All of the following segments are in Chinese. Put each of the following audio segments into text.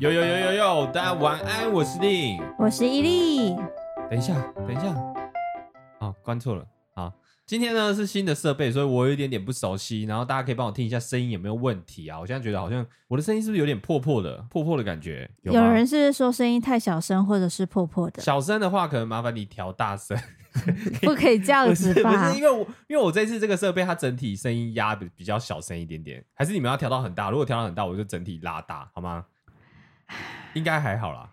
呦呦呦呦呦，大家晚安，我是令，我是伊利。等一下，等一下，哦，关错了。好，今天呢是新的设备，所以我有一点点不熟悉，然后大家可以帮我听一下声音有没有问题啊？我现在觉得好像我的声音是不是有点破破的，破破的感觉？有，有人是说声音太小声，或者是破破的。小声的话，可能麻烦你调大声。不可以这样子吧？不是，不是，因为我因为我这次这个设备它整体声音压的比较小声一点点，还是你们要调到很大？如果调到很大，我就整体拉大，好吗？应该还好啦，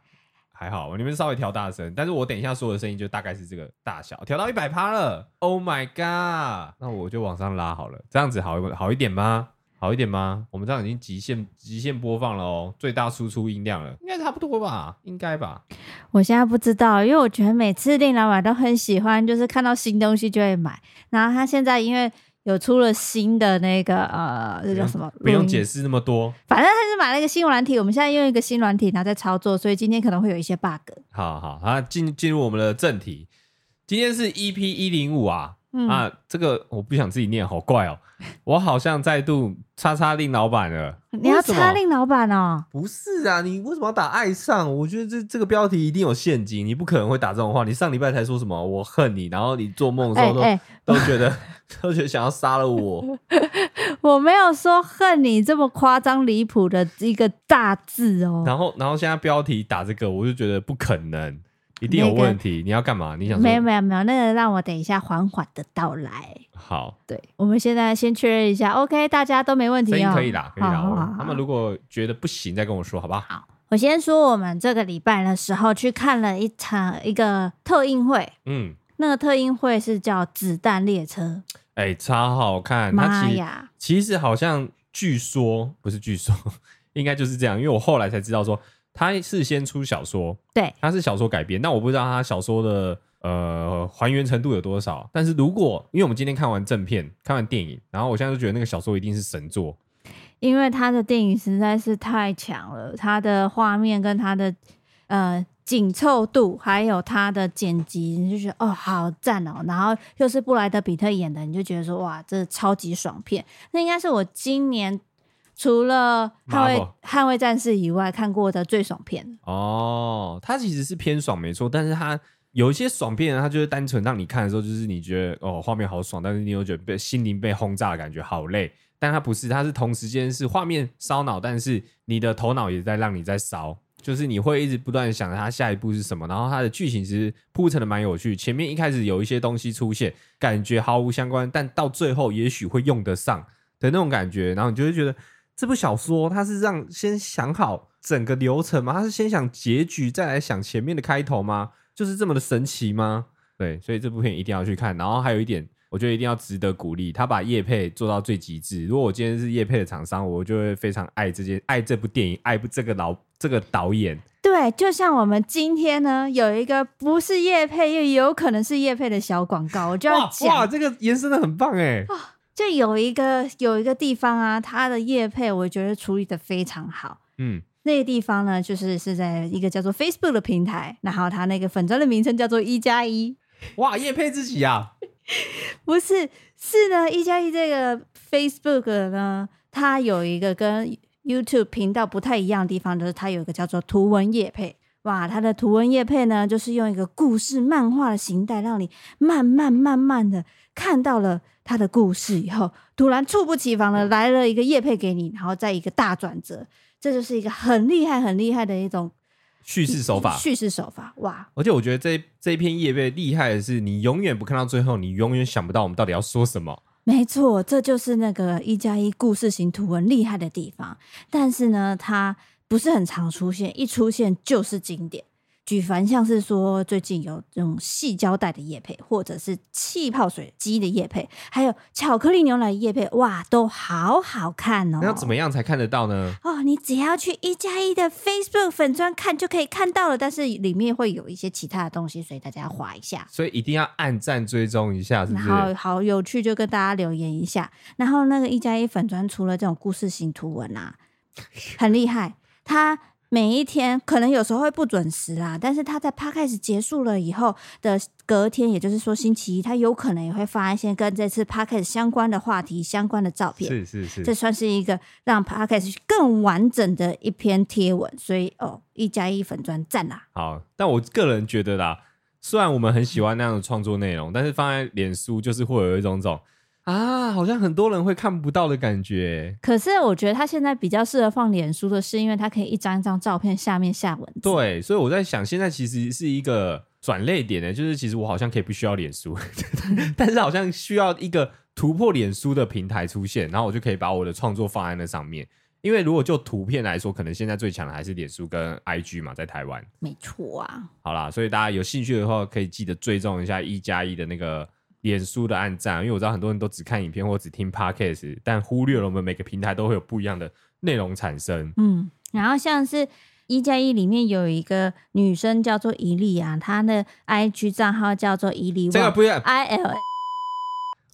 还好，你们稍微调大声，但是我等一下说的声音就大概是这个大小，调到一百趴了。Oh my god！那我就往上拉好了，这样子好好一点吗？好一点吗？我们这样已经极限极限播放了哦，最大输出音量了，应该差不多吧？应该吧？我现在不知道，因为我觉得每次令老板都很喜欢，就是看到新东西就会买。然后他现在因为有出了新的那个呃，这叫什么？不用解释那么多，反正他是买了一个新软体，我们现在用一个新软体，然后在操作，所以今天可能会有一些 bug。好好，啊，进进入我们的正题，今天是 EP 一零五啊。嗯、啊，这个我不想自己念，好怪哦！我好像再度叉叉令老板了。你要叉令老板哦？不是啊，你为什么要打爱上？我觉得这这个标题一定有陷阱，你不可能会打这种话。你上礼拜才说什么我恨你，然后你做梦的时候都、欸欸、都觉得 都觉得想要杀了我。我没有说恨你这么夸张离谱的一个大字哦。然后然后现在标题打这个，我就觉得不可能。一定有问题，那个、你要干嘛？你想说没有没有没有，那个让我等一下缓缓的到来。好，对，我们现在先确认一下，OK，大家都没问题、哦，可以啦，可以啦。好好好，他们如果觉得不行，再跟我说，好不好？好，我先说，我们这个礼拜的时候去看了一场一个特映会，嗯，那个特映会是叫《子弹列车》，哎、欸，超好看，妈呀！其实好像据说不是据说，应该就是这样，因为我后来才知道说。他是先出小说，对，他是小说改编。那我不知道他小说的呃还原程度有多少。但是如果因为我们今天看完正片，看完电影，然后我现在就觉得那个小说一定是神作，因为他的电影实在是太强了，他的画面跟他的呃紧凑度，还有他的剪辑，你就觉得哦好赞哦。然后又是布莱德比特演的，你就觉得说哇，这超级爽片。那应该是我今年。除了捍卫捍卫战士以外，看过的最爽片哦。它其实是偏爽没错，但是它有一些爽片，它就是单纯让你看的时候，就是你觉得哦画面好爽，但是你又觉得被心灵被轰炸的感觉好累。但它不是，它是同时间是画面烧脑，但是你的头脑也在让你在烧，就是你会一直不断的想着它下一步是什么。然后它的剧情其实铺陈的蛮有趣，前面一开始有一些东西出现，感觉毫无相关，但到最后也许会用得上的那种感觉，然后你就会觉得。这部小说它是让先想好整个流程吗？它是先想结局再来想前面的开头吗？就是这么的神奇吗？对，所以这部片一定要去看。然后还有一点，我觉得一定要值得鼓励，他把叶配做到最极致。如果我今天是叶配的厂商，我就会非常爱这件爱这部电影，爱不这个老这个导演。对，就像我们今天呢，有一个不是叶配又有可能是叶配的小广告，我就要讲，哇，这个延伸的很棒哎。就有一个有一个地方啊，它的业配我觉得处理的非常好。嗯，那个地方呢，就是是在一个叫做 Facebook 的平台，然后它那个粉砖的名称叫做一加一。哇，叶配自己啊？不是，是呢，一加一这个 Facebook 呢，它有一个跟 YouTube 频道不太一样的地方，就是它有一个叫做图文叶配。哇，它的图文叶配呢，就是用一个故事漫画的形态，让你慢慢慢慢的看到了。他的故事以后，突然猝不及防的来了一个叶配给你，然后再一个大转折，这就是一个很厉害、很厉害的一种叙事手法。叙事手法，哇！而且我觉得这这一篇叶配厉害的是，你永远不看到最后，你永远想不到我们到底要说什么。没错，这就是那个一加一故事型图文厉害的地方。但是呢，它不是很常出现，一出现就是经典。举凡像是说最近有这种细胶带的叶配，或者是气泡水机的叶配，还有巧克力牛奶的业配，哇，都好好看哦！那要怎么样才看得到呢？哦，你只要去一加一的 Facebook 粉专看就可以看到了，但是里面会有一些其他的东西，所以大家要滑一下。所以一定要按赞追踪一下，是不是？然后好有趣，就跟大家留言一下。然后那个一加一粉砖除了这种故事型图文啊，很厉害，它。每一天可能有时候会不准时啦，但是他在 Podcast 结束了以后的隔天，也就是说星期一，他有可能也会发一些跟这次 Podcast 相关的话题、相关的照片。是是是，这算是一个让 Podcast 更完整的一篇贴文。所以哦，一加一粉砖赞啦。好，但我个人觉得啦，虽然我们很喜欢那样的创作内容，但是放在脸书就是会有一种种。啊，好像很多人会看不到的感觉。可是我觉得他现在比较适合放脸书的是，因为他可以一张一张照片下面下文字。对，所以我在想，现在其实是一个转捩点呢，就是其实我好像可以不需要脸书，但是好像需要一个突破脸书的平台出现，然后我就可以把我的创作放在那上面。因为如果就图片来说，可能现在最强的还是脸书跟 IG 嘛，在台湾。没错啊。好啦，所以大家有兴趣的话，可以记得追踪一下一加一的那个。脸书的暗赞，因为我知道很多人都只看影片或只听 Podcast，但忽略了我们每个平台都会有不一样的内容产生。嗯，然后像是一加一里面有一个女生叫做伊利啊，她的 IG 账号叫做伊利，这个不要 I L。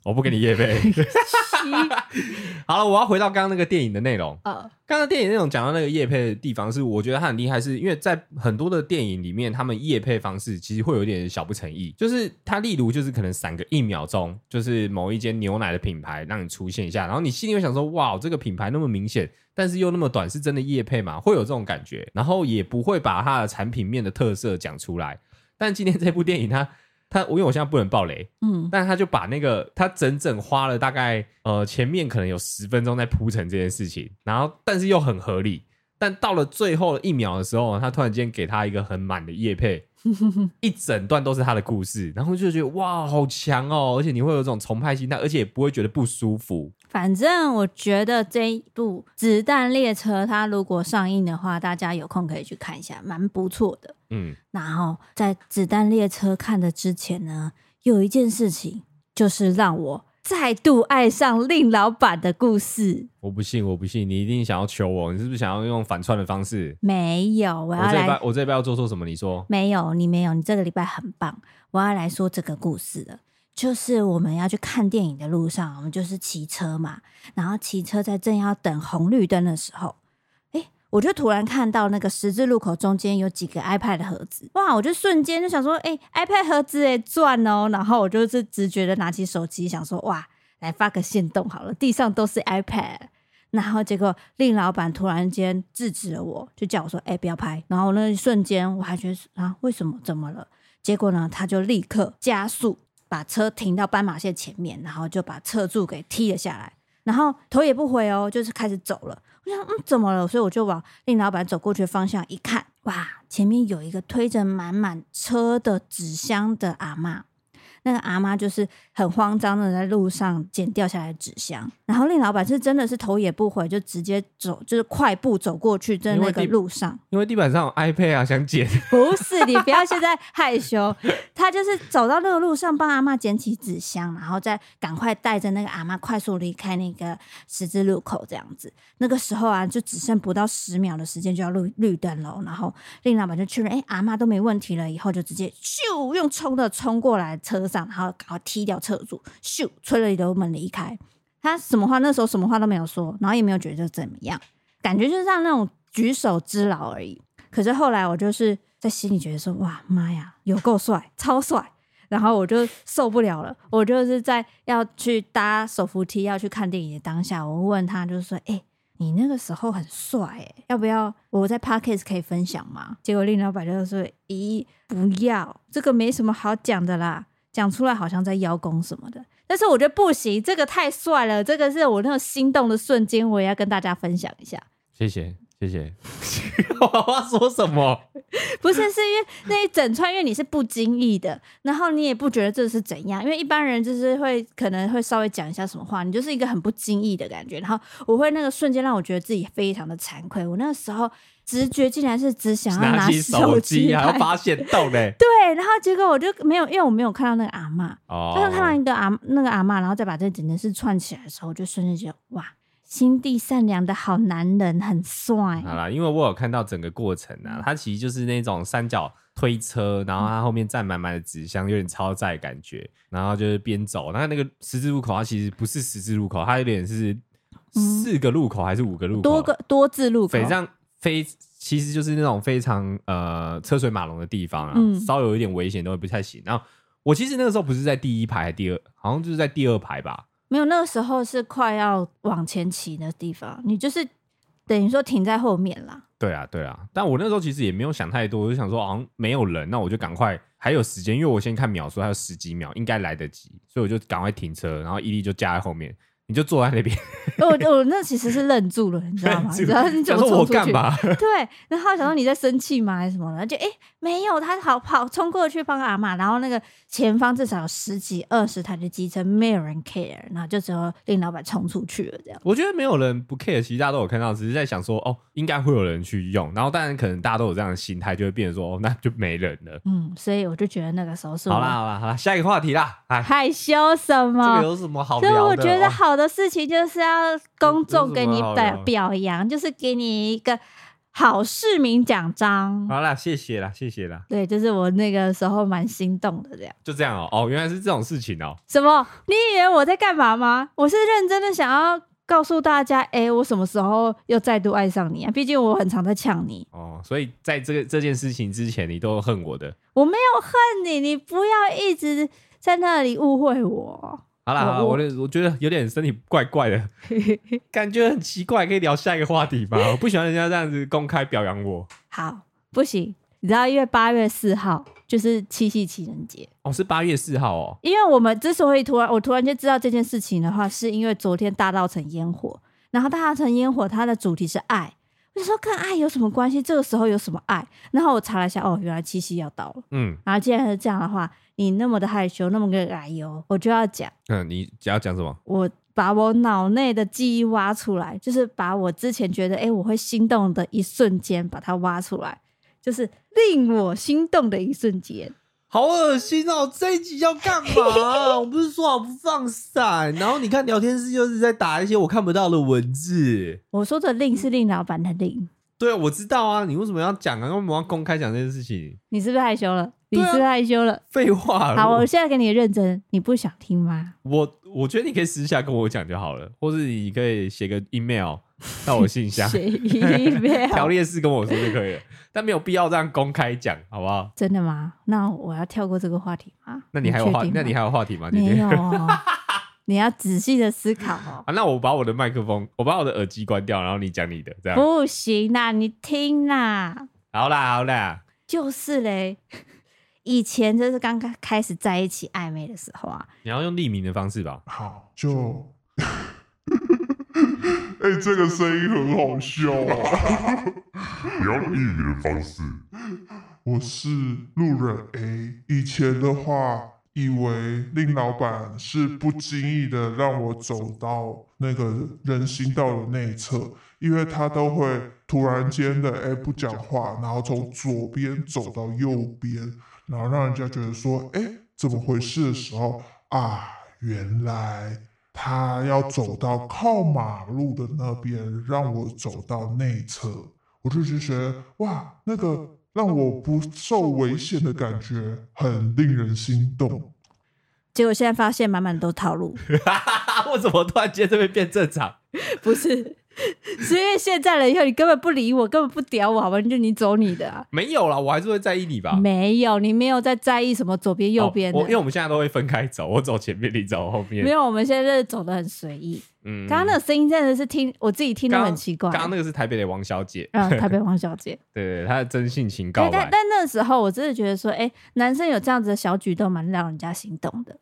我不给你夜配。好了，我要回到刚刚那个电影的内容。呃，刚刚电影内容讲到那个夜配的地方，是我觉得它很厉害，是因为在很多的电影里面，他们夜配方式其实会有点小不诚意。就是它例如就是可能闪个一秒钟，就是某一间牛奶的品牌让你出现一下，然后你心里会想说：哇，这个品牌那么明显，但是又那么短，是真的夜配吗？会有这种感觉，然后也不会把它的产品面的特色讲出来。但今天这部电影它。他，我因为我现在不能爆雷，嗯，但他就把那个他整整花了大概呃前面可能有十分钟在铺陈这件事情，然后但是又很合理，但到了最后一秒的时候，他突然间给他一个很满的夜配，一整段都是他的故事，然后就觉得哇好强哦，而且你会有这种崇拜心态，而且也不会觉得不舒服。反正我觉得这一部《子弹列车》它如果上映的话，大家有空可以去看一下，蛮不错的。嗯，然后在《子弹列车》看的之前呢，有一件事情就是让我再度爱上令老板的故事。我不信，我不信，你一定想要求我，你是不是想要用反串的方式？没有，我要来。我这礼拜，我这拜要做错什么？你说？没有，你没有，你这个礼拜很棒。我要来说这个故事了，就是我们要去看电影的路上，我们就是骑车嘛，然后骑车在正要等红绿灯的时候。我就突然看到那个十字路口中间有几个 iPad 的盒子，哇！我就瞬间就想说，哎、，iPad 盒子哎，赚哦！然后我就是直觉的拿起手机，想说，哇，来发个限动好了，地上都是 iPad。然后结果令老板突然间制止了我，就叫我说，哎、不要拍。然后那一瞬间我还觉得啊，为什么？怎么了？结果呢，他就立刻加速把车停到斑马线前面，然后就把车柱给踢了下来，然后头也不回哦，就是开始走了。我想，嗯，怎么了？所以我就往令老板走过去的方向一看，哇，前面有一个推着满满车的纸箱的阿妈。那个阿妈就是很慌张的在路上捡掉下来的纸箱，然后令老板是真的是头也不回就直接走，就是快步走过去在那个路上，因为地板上有 iPad 啊，想捡。不是，你不要现在害羞，他就是走到那个路上帮阿妈捡起纸箱，然后再赶快带着那个阿妈快速离开那个十字路口这样子。那个时候啊，就只剩不到十秒的时间就要绿绿灯了，然后令老板就确认，哎，阿妈都没问题了，以后就直接咻用冲的冲过来车上。然后赶快踢掉车主，咻，催了油门离开。他什么话那时候什么话都没有说，然后也没有觉得怎么样，感觉就是像那种举手之劳而已。可是后来我就是在心里觉得说，哇妈呀，有够帅，超帅。然后我就受不了了，我就是在要去搭手扶梯要去看电影的当下，我问他就是说，哎、你那个时候很帅，哎，要不要我在 Podcast 可以分享吗？结果令老板就说，咦，不要，这个没什么好讲的啦。讲出来好像在邀功什么的，但是我觉得不行，这个太帅了，这个是我那种心动的瞬间，我也要跟大家分享一下。谢谢，谢谢。我要说什么？不是，是因为那一整串，因为你是不经意的，然后你也不觉得这是怎样，因为一般人就是会可能会稍微讲一下什么话，你就是一个很不经意的感觉，然后我会那个瞬间让我觉得自己非常的惭愧。我那个时候。直觉竟然是只想要拿起手机，还要发现洞嘞。对，然后结果我就没有，因为我没有看到那个阿嬷，哦，但是看到一个阿那个阿嬷，然后再把这整件事串起来的时候，我就瞬间觉得哇，心地善良的好男人，很帅。好啦，因为我有看到整个过程啊，他其实就是那种三角推车，然后他后面站满满的纸箱，有点超载感觉，然后就是边走，那那个十字路口，它其实不是十字路口，它有点是四个路口还是五个路口？多个多字路口。非其实就是那种非常呃车水马龙的地方啊，嗯稍有一点危险都会不太行。然后我其实那个时候不是在第一排，还第二，好像就是在第二排吧。没有，那个时候是快要往前骑的地方，你就是等于说停在后面啦。对啊，对啊，但我那时候其实也没有想太多，我就想说好像没有人，那我就赶快还有时间，因为我先看秒数还有十几秒，应该来得及，所以我就赶快停车，然后伊利就架在后面。你就坐在那边，我 我那其实是愣住了，你知道吗？你知道你怎么冲出去？对，然后想说你在生气吗？还是什么的？就哎、欸，没有，他好跑冲过去帮阿妈，然后那个前方至少有十几二十台的机车，没有人 care，然后就只有令老板冲出去了这样。我觉得没有人不 care，其实大家都有看到，只是在想说哦，应该会有人去用，然后当然可能大家都有这样的心态，就会变成说哦，那就没人了。嗯，所以我就觉得那个时候是好啦好啦好啦，下一个话题啦，哎，害羞什么？这个有什么好聊的？所以我觉得好。的事情就是要公众给你表表扬，嗯、就是给你一个好市民奖章。好啦，谢谢啦，谢谢啦。对，就是我那个时候蛮心动的，这样。就这样哦、喔，哦，原来是这种事情哦、喔。什么？你以为我在干嘛吗？我是认真的想要告诉大家，哎、欸，我什么时候又再度爱上你啊？毕竟我很常在呛你。哦，所以在这个这件事情之前，你都恨我的。我没有恨你，你不要一直在那里误会我。好啦，我我，我觉得有点身体怪怪的，感觉很奇怪，可以聊下一个话题吧？我不喜欢人家这样子公开表扬我。好，不行，你知道，因为八月四号就是七夕情人节哦，是八月四号哦。因为我们之所以突然我突然间知道这件事情的话，是因为昨天大稻城烟火，然后大稻城烟火它的主题是爱。我就说跟爱有什么关系？这个时候有什么爱？然后我查了一下，哦，原来七夕要到了。嗯，然后既然是这样的话，你那么的害羞，那么个来由，我就要讲。嗯，你要讲什么？我把我脑内的记忆挖出来，就是把我之前觉得哎我会心动的一瞬间，把它挖出来，就是令我心动的一瞬间。好恶心哦！这一集要干嘛？我不是说好不放闪，然后你看聊天室就是在打一些我看不到的文字。我说的令是令老板的令。对啊，我知道啊，你为什么要讲啊？为什么要公开讲这件事情？你是不是害羞了？你是不是害羞了？废话。好，我现在给你认真，你不想听吗？我我觉得你可以私下跟我讲就好了，或是你可以写个 email 到我信箱，写 email 条列式跟我说就可以了。但没有必要这样公开讲，好不好？真的吗？那我要跳过这个话题吗？那你还有话？那你还有话题吗？没有，你要仔细的思考哦。啊，那我把我的麦克风，我把我的耳机关掉，然后你讲你的，这样不行啦，你听啦。好啦，好啦，就是嘞。以前就是刚刚开始在一起暧昧的时候啊，你要用匿名的方式吧？好，就。哎、欸，这个声音很好笑啊！你要匿名的方式。我是路人 A。以前的话，以为令老板是不经意的让我走到那个人行道的内侧，因为他都会突然间的哎、欸、不讲话，然后从左边走到右边，然后让人家觉得说哎、欸、怎么回事的时候啊，原来。他要走到靠马路的那边，让我走到内侧，我就觉得哇，那个让我不受危险的感觉很令人心动。结果现在发现满满都套路，为什么突然间这边变正常？不是。是因为现在了以后，你根本不理我，根本不屌我，好吧？就你走你的啊。没有啦，我还是会在意你吧。没有，你没有在在意什么左边右边的。我，因为我们现在都会分开走，我走前面，你走后面。没有，我们现在是走的很随意。嗯，刚刚那个声音真的是听我自己听都很奇怪。刚刚那个是台北的王小姐，嗯，台北王小姐，对，她的真性情告白。但但那时候我真的觉得说，哎，男生有这样子的小举动，蛮让人家心动的。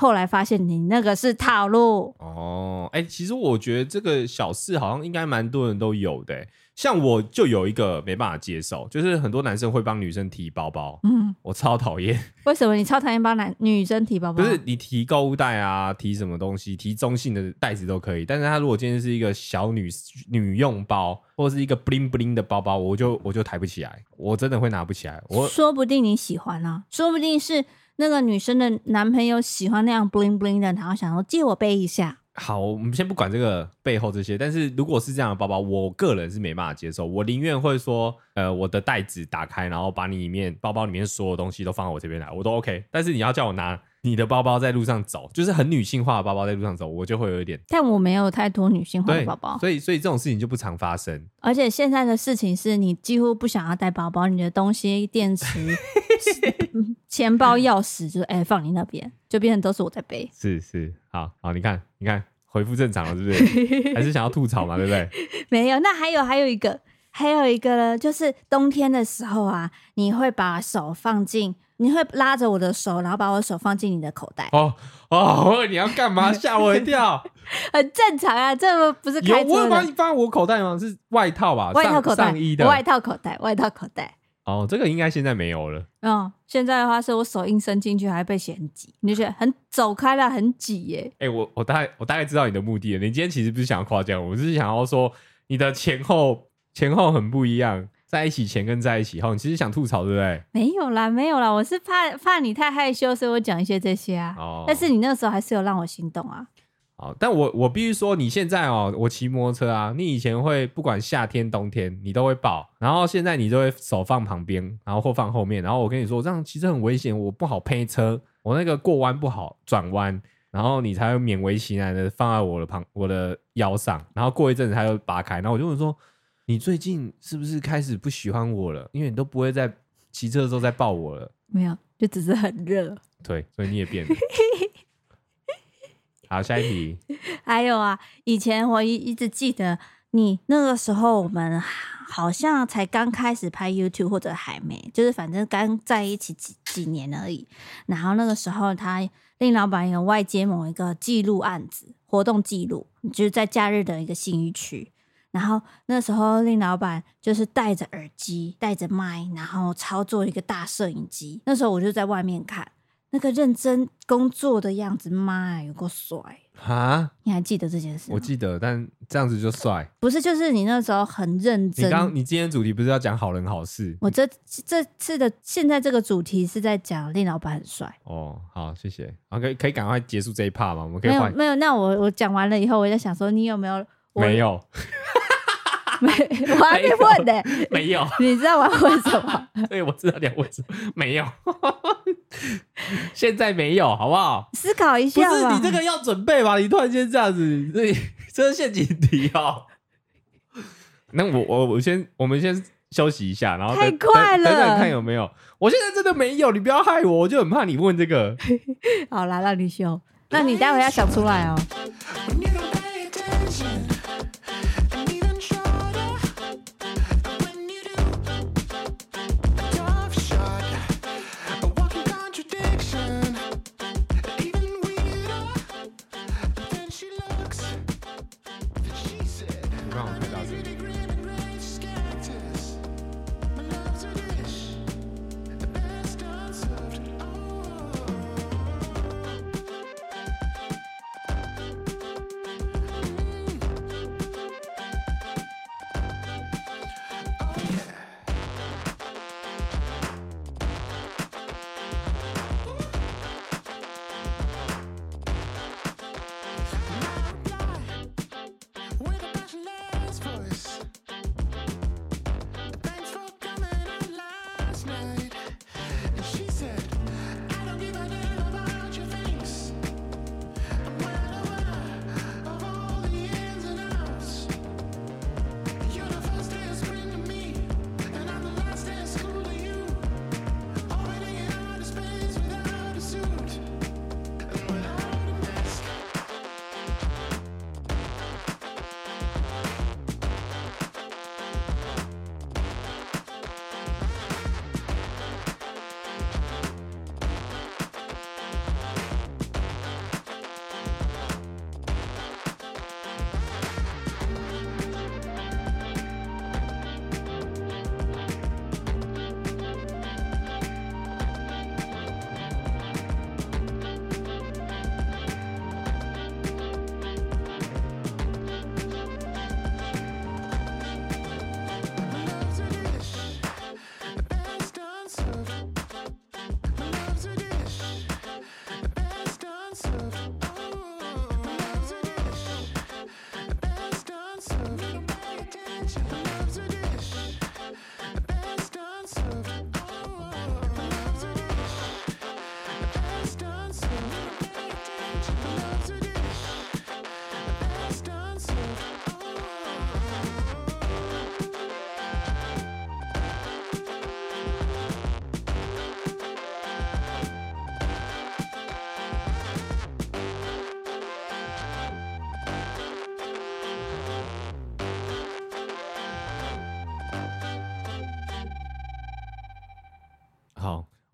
后来发现你那个是套路哦，哎、欸，其实我觉得这个小事好像应该蛮多人都有的，像我就有一个没办法接受，就是很多男生会帮女生提包包，嗯，我超讨厌。为什么你超讨厌帮男女生提包包？不是你提购物袋啊，提什么东西，提中性的袋子都可以，但是他如果今天是一个小女女用包，或者是一个 bling bling 的包包，我就我就抬不起来，我真的会拿不起来。我说不定你喜欢啊，说不定是。那个女生的男朋友喜欢那样 bling bling 的，然后想说借我背一下。好，我们先不管这个背后这些，但是如果是这样的包包，我个人是没办法接受。我宁愿会说，呃，我的袋子打开，然后把你里面包包里面所有东西都放到我这边来，我都 OK。但是你要叫我拿你的包包在路上走，就是很女性化的包包在路上走，我就会有一点。但我没有太多女性化的包包，所以所以这种事情就不常发生。而且现在的事情是你几乎不想要带包包，你的东西、电池、嗯 钱包、钥匙，就是哎、欸、放你那边，就变成都是我在背。是是，好好，你看你看，恢复正常了，是不是？还是想要吐槽嘛，对不对？没有，那还有还有一个，还有一个呢，就是冬天的时候啊，你会把手放进。你会拉着我的手，然后把我的手放进你的口袋。哦哦，你要干嘛？吓我一跳。很正常啊，这不是开车的。有我有把你放我口袋吗？是外套吧？外套口袋，上衣的外套口袋，外套口袋。哦，这个应该现在没有了。嗯，现在的话是我手硬伸进去还被嫌挤，你就觉得很走开了，很挤耶。哎、欸，我我大概我大概知道你的目的了。你今天其实不是想要夸奖我，我是想要说你的前后前后很不一样。在一起前跟在一起后，你其实想吐槽对不对？没有啦，没有啦，我是怕怕你太害羞，所以我讲一些这些啊。哦。但是你那时候还是有让我心动啊。哦，但我我必须说，你现在哦，我骑摩托车啊，你以前会不管夏天冬天你都会抱，然后现在你就会手放旁边，然后或放后面，然后我跟你说这样其实很危险，我不好配车，我那个过弯不好转弯，然后你才会勉为其难的放在我的旁我的腰上，然后过一阵子它又拔开，然后我就问说。你最近是不是开始不喜欢我了？因为你都不会在骑车的时候再抱我了。没有，就只是很热。对，所以你也变了。好，下一题。还有啊，以前我一一直记得你那个时候，我们好像才刚开始拍 YouTube，或者还没，就是反正刚在一起几几年而已。然后那个时候，他令老板有外接某一个记录案子，活动记录，就是在假日的一个信义区。然后那时候，令老板就是戴着耳机、戴着麦，然后操作一个大摄影机。那时候我就在外面看那个认真工作的样子，妈，有够帅哈，你还记得这件事？我记得，但这样子就帅？不是，就是你那时候很认真。你刚，你今天主题不是要讲好人好事？我这这次的现在这个主题是在讲令老板很帅。哦，好，谢谢。OK，可以赶快结束这一 part 吗？我们可以换。没有，没有。那我我讲完了以后，我在想说，你有没有？没有。没，我还没问呢、欸。没有，你知道我要问什么？对，我知道你要问什么。没有，现在没有，好不好？思考一下。不是你这个要准备吧？你突然间这样子，这，这是陷阱题哦。那我我我先，我们先休息一下，然后太快了，等等看有没有。我现在真的没有，你不要害我，我就很怕你问这个。好啦，让你休。那你待会要想出来哦。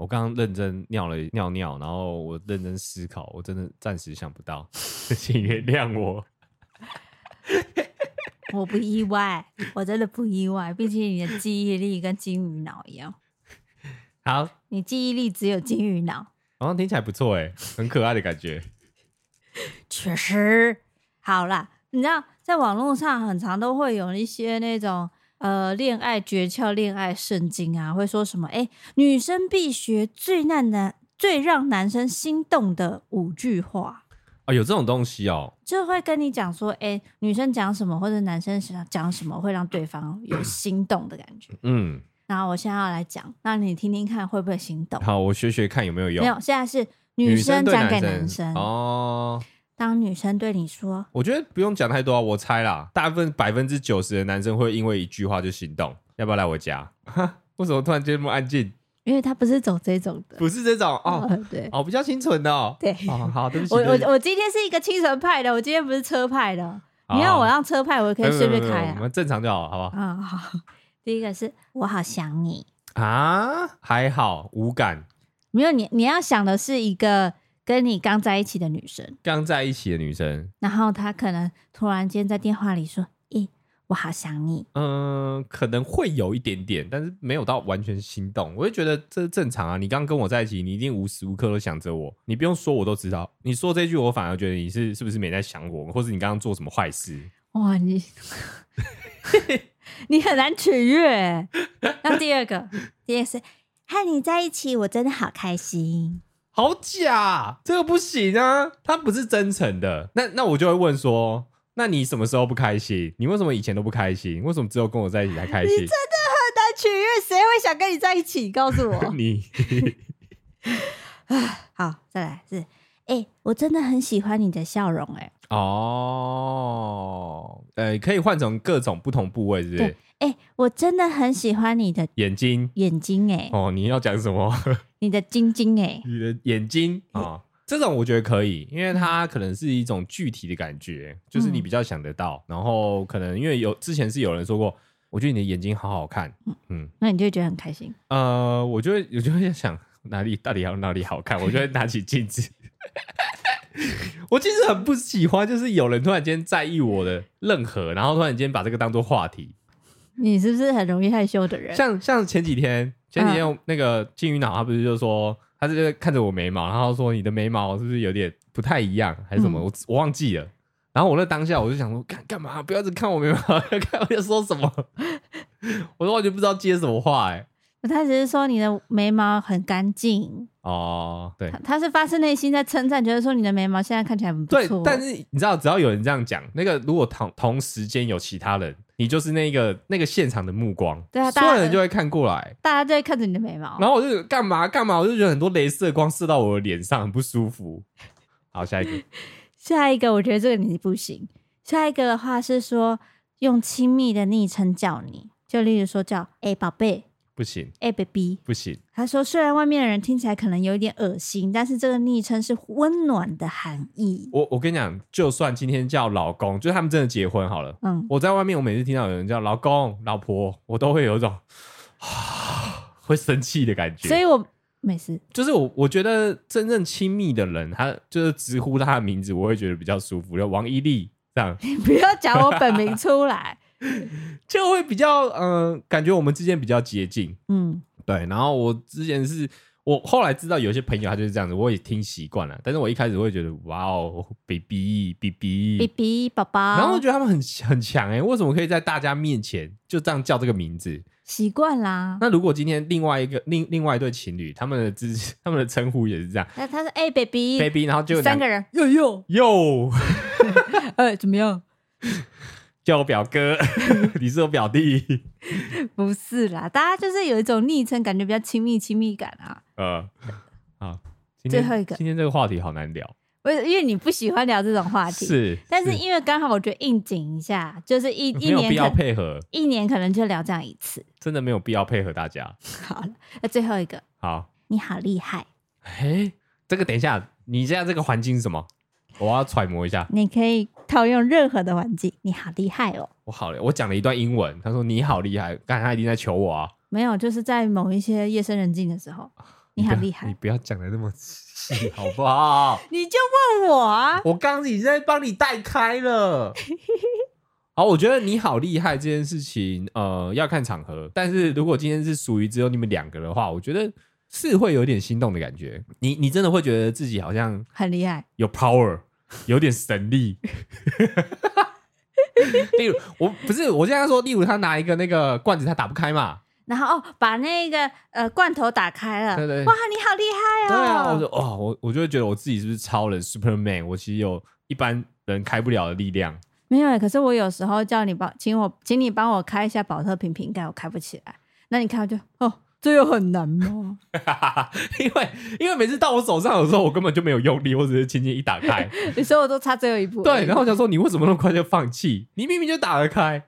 我刚刚认真尿了尿尿，然后我认真思考，我真的暂时想不到，请原谅我。我不意外，我真的不意外，毕竟你的记忆力跟金鱼脑一样。好，你记忆力只有金鱼脑，好像听起来不错哎，很可爱的感觉。确实，好啦，你知道在网络上很常都会有一些那种呃恋爱诀窍、恋爱圣经啊，会说什么哎，女生必学最让男最让男生心动的五句话。啊、哦，有这种东西哦，就会跟你讲说，哎，女生讲什么或者男生想讲什么会让对方有心动的感觉。嗯，然后我现在要来讲，那你听听看会不会心动？好，我学学看有没有用。没有，现在是女生讲给男生哦。当女生对你说，我觉得不用讲太多啊，我猜啦，大部分百分之九十的男生会因为一句话就心动。要不要来我家？为什么突然间那么安静？因为他不是走这种的，不是这种哦，哦，对，哦，比较清纯的哦，对，哦，好，对不起，我我我今天是一个清纯派的，我今天不是车派的，你要我让车派，我也可以随便开啊，我们正常就好，好不好？嗯，好，第一个是我好想你啊，还好无感，没有你，你要想的是一个跟你刚在一起的女生，刚在一起的女生，然后她可能突然间在电话里说。我好想你，嗯，可能会有一点点，但是没有到完全心动。我就觉得这是正常啊。你刚跟我在一起，你一定无时无刻都想着我，你不用说，我都知道。你说这句，我反而觉得你是是不是没在想我，或是你刚刚做什么坏事？哇，你 你很难取悦。那第二个，第二个是和你在一起，我真的好开心。好假，这个不行啊，他不是真诚的。那那我就会问说。那你什么时候不开心？你为什么以前都不开心？为什么只有跟我在一起才开心？你真的很难取悦，谁会想跟你在一起？告诉我。你。好，再来是，哎、欸，我真的很喜欢你的笑容、欸，哎。哦，呃，可以换成各种不同部位，是不是？哎、欸，我真的很喜欢你的眼睛，眼睛、欸，哎。哦，你要讲什么？你的晶晶、欸，哎，你的眼睛啊。哦这种我觉得可以，因为它可能是一种具体的感觉，就是你比较想得到。嗯、然后可能因为有之前是有人说过，我觉得你的眼睛好好看，嗯，嗯，那你就会觉得很开心。呃，我就会我就会想哪里到底要哪里好看，我就会拿起镜子。我其实很不喜欢，就是有人突然间在意我的任何，然后突然间把这个当做话题。你是不是很容易害羞的人？像像前几天前几天那个金鱼脑，他不是就说。他就看着我眉毛，然后说：“你的眉毛是不是有点不太一样，还是什么？”嗯、我我忘记了。然后我那当下我就想说：“干干嘛？不要只看我眉毛，要 看我要说什么。”我说完全不知道接什么话、欸。哎，他只是说你的眉毛很干净哦。对，他是发自内心在称赞，觉得说你的眉毛现在看起来很不错。对，但是你知道，只要有人这样讲，那个如果同同时间有其他人。你就是那个那个现场的目光，对啊，所有人就会看过来，大家就会看着你的眉毛，然后我就干嘛干嘛，我就觉得很多镭射光射到我的脸上，很不舒服。好，下一个，下一个，我觉得这个你不行。下一个的话是说用亲密的昵称叫你，就例如说叫哎宝贝。不行，哎、欸、，baby，不行。他说，虽然外面的人听起来可能有一点恶心，但是这个昵称是温暖的含义。我我跟你讲，就算今天叫老公，就是他们真的结婚好了，嗯，我在外面，我每次听到有人叫老公、老婆，我都会有一种啊 会生气的感觉。所以我没事，就是我我觉得真正亲密的人，他就是直呼他的名字，我会觉得比较舒服。就王一丽这样，你 不要讲我本名出来。就 会比较嗯、呃，感觉我们之间比较接近，嗯，对。然后我之前是我后来知道有些朋友他就是这样子，我也听习惯了。但是我一开始会觉得哇哦，baby，baby，baby，宝宝。然后我觉得他们很很强哎，为什么可以在大家面前就这样叫这个名字？习惯啦。那如果今天另外一个另另外一对情侣，他们的之 他们的称呼也是这样，那他说哎，baby，baby，然后就三个人，又又又，哎，怎么样？叫我表哥，你是我表弟，不是啦，大家就是有一种昵称，感觉比较亲密亲密感啊。呃，好，最后一个，今天这个话题好难聊，为因为你不喜欢聊这种话题，是，但是因为刚好我觉得应景一下，就是一一年必要配合，一年可能就聊这样一次，真的没有必要配合大家。好了，那最后一个，好，你好厉害，哎，这个等一下，你现在这个环境是什么？我要揣摩一下，你可以套用任何的环境。你好厉害哦！我好了，我讲了一段英文。他说你好厉害，刚才他一定在求我啊。没有，就是在某一些夜深人静的时候。你很厉害。你不要讲的那么细，好不好？你就问我啊，我刚刚已经在帮你带开了。好，我觉得你好厉害这件事情，呃，要看场合。但是如果今天是属于只有你们两个的话，我觉得是会有点心动的感觉。你你真的会觉得自己好像很厉害，有 power，有点神力。例如，我不是我现在说，例如他拿一个那个罐子，他打不开嘛。然后哦，把那个呃罐头打开了，对对，哇，你好厉害哦！对啊，我说哇，我我就会觉得我自己是不是超人 Superman？我其实有一般人开不了的力量。没有，可是我有时候叫你帮，请我，请你帮我开一下宝特瓶瓶盖，我开不起来。那你看就哦，这又很难吗？因为因为每次到我手上的时候，我根本就没有用力，我只是轻轻一打开。有时候我都差最后一步。对，然后我想说，你为什么那么快就放弃？你明明就打得开。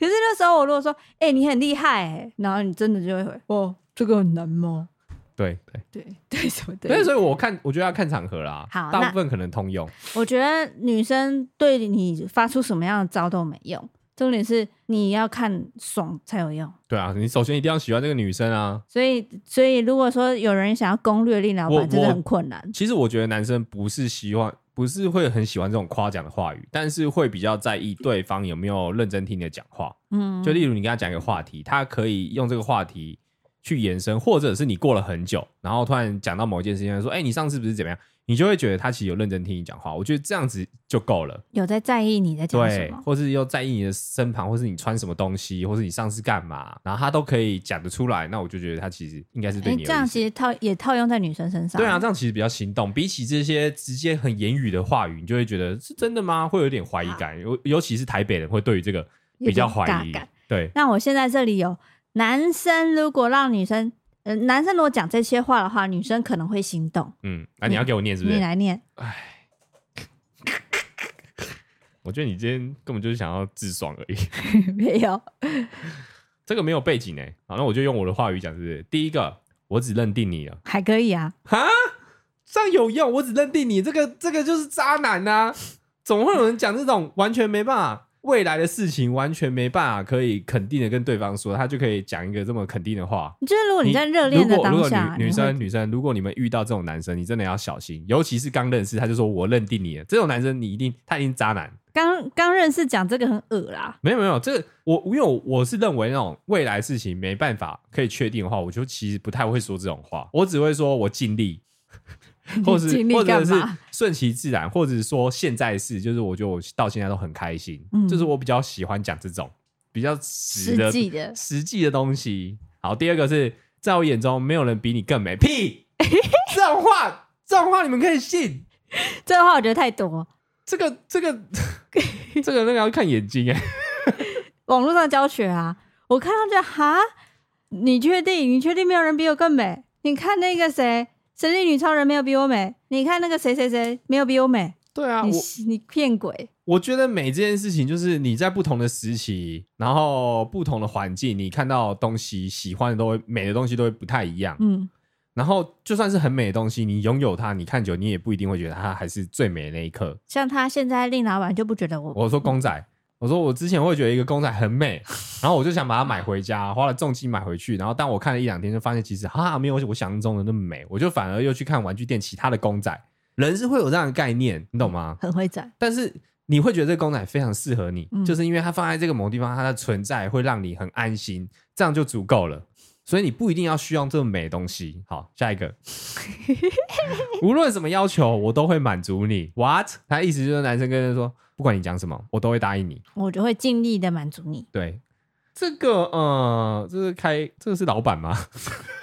可是那时候我如果说，哎、欸，你很厉害，哎，然后你真的就会回，哦，这个很难吗？对对对 对什么对？所以所以我看，我觉得要看场合啦。好，大部分可能通用。我觉得女生对你发出什么样的招都没用，重点是你要看爽才有用。对啊，你首先一定要喜欢这个女生啊。所以所以如果说有人想要攻略令老板，真的很困难。其实我觉得男生不是喜欢，不是会很喜欢这种夸奖的话语，但是会比较在意对方有没有认真听你的讲话。嗯，就例如你跟他讲一个话题，他可以用这个话题。去延伸，或者是你过了很久，然后突然讲到某一件事情，说：“哎、欸，你上次不是怎么样？”你就会觉得他其实有认真听你讲话。我觉得这样子就够了。有在在意你在讲什么，或是又在意你的身旁，或是你穿什么东西，或是你上次干嘛，然后他都可以讲得出来。那我就觉得他其实应该是对你、欸。这样其实套也套用在女生身上。对啊，这样其实比较心动。比起这些直接很言语的话语，你就会觉得是真的吗？会有点怀疑感。尤尤其是台北人会对于这个比较怀疑。对。那我现在这里有男生，如果让女生。男生如果讲这些话的话，女生可能会心动。嗯，那、啊、你要给我念是不是？你来念。哎，我觉得你今天根本就是想要自爽而已。没有，这个没有背景哎。好，那我就用我的话语讲，是不是？第一个，我只认定你了，还可以啊。哈，这样有用？我只认定你，这个这个就是渣男啊！怎么会有人讲这种完全没办法？未来的事情完全没办法可以肯定的跟对方说，他就可以讲一个这么肯定的话。就是如果你在热恋的当下，女女生女生，如果你们遇到这种男生，你真的要小心，尤其是刚认识他就说我认定你了，这种男生你一定他一定渣男。刚刚认识讲这个很恶啦，没有没有，这个我因为我我是认为那种未来事情没办法可以确定的话，我就其实不太会说这种话，我只会说我尽力。或者是或者是顺其自然，或者是说现在是，就是我觉得我到现在都很开心，嗯、就是我比较喜欢讲这种比较实的实际的实际的东西。好，第二个是在我眼中没有人比你更美，屁，这种话这种话你们可以信？这种话我觉得太多。这个这个 这个那个要看眼睛哎，网络上教学啊，我看到就哈，你确定？你确定没有人比我更美？你看那个谁？神力女超人没有比我美，你看那个谁谁谁没有比我美。对啊，你你骗鬼！我觉得美这件事情就是你在不同的时期，然后不同的环境，你看到的东西喜欢的都会美的东西都会不太一样。嗯，然后就算是很美的东西，你拥有它，你看久你也不一定会觉得它还是最美的那一刻。像他现在令老板就不觉得我，我说公仔。我说我之前会觉得一个公仔很美，然后我就想把它买回家，花了重金买回去。然后当我看了一两天，就发现其实哈没有我想象中的那么美。我就反而又去看玩具店其他的公仔。人是会有这样的概念，你懂吗？很会展，但是你会觉得这个公仔非常适合你，嗯、就是因为它放在这个某个地方，它的存在会让你很安心，这样就足够了。所以你不一定要需要这么美的东西。好，下一个，无论什么要求，我都会满足你。What？他意思就是男生跟他说。不管你讲什么，我都会答应你。我就会尽力的满足你。对，这个呃，这是开，这个是老板吗？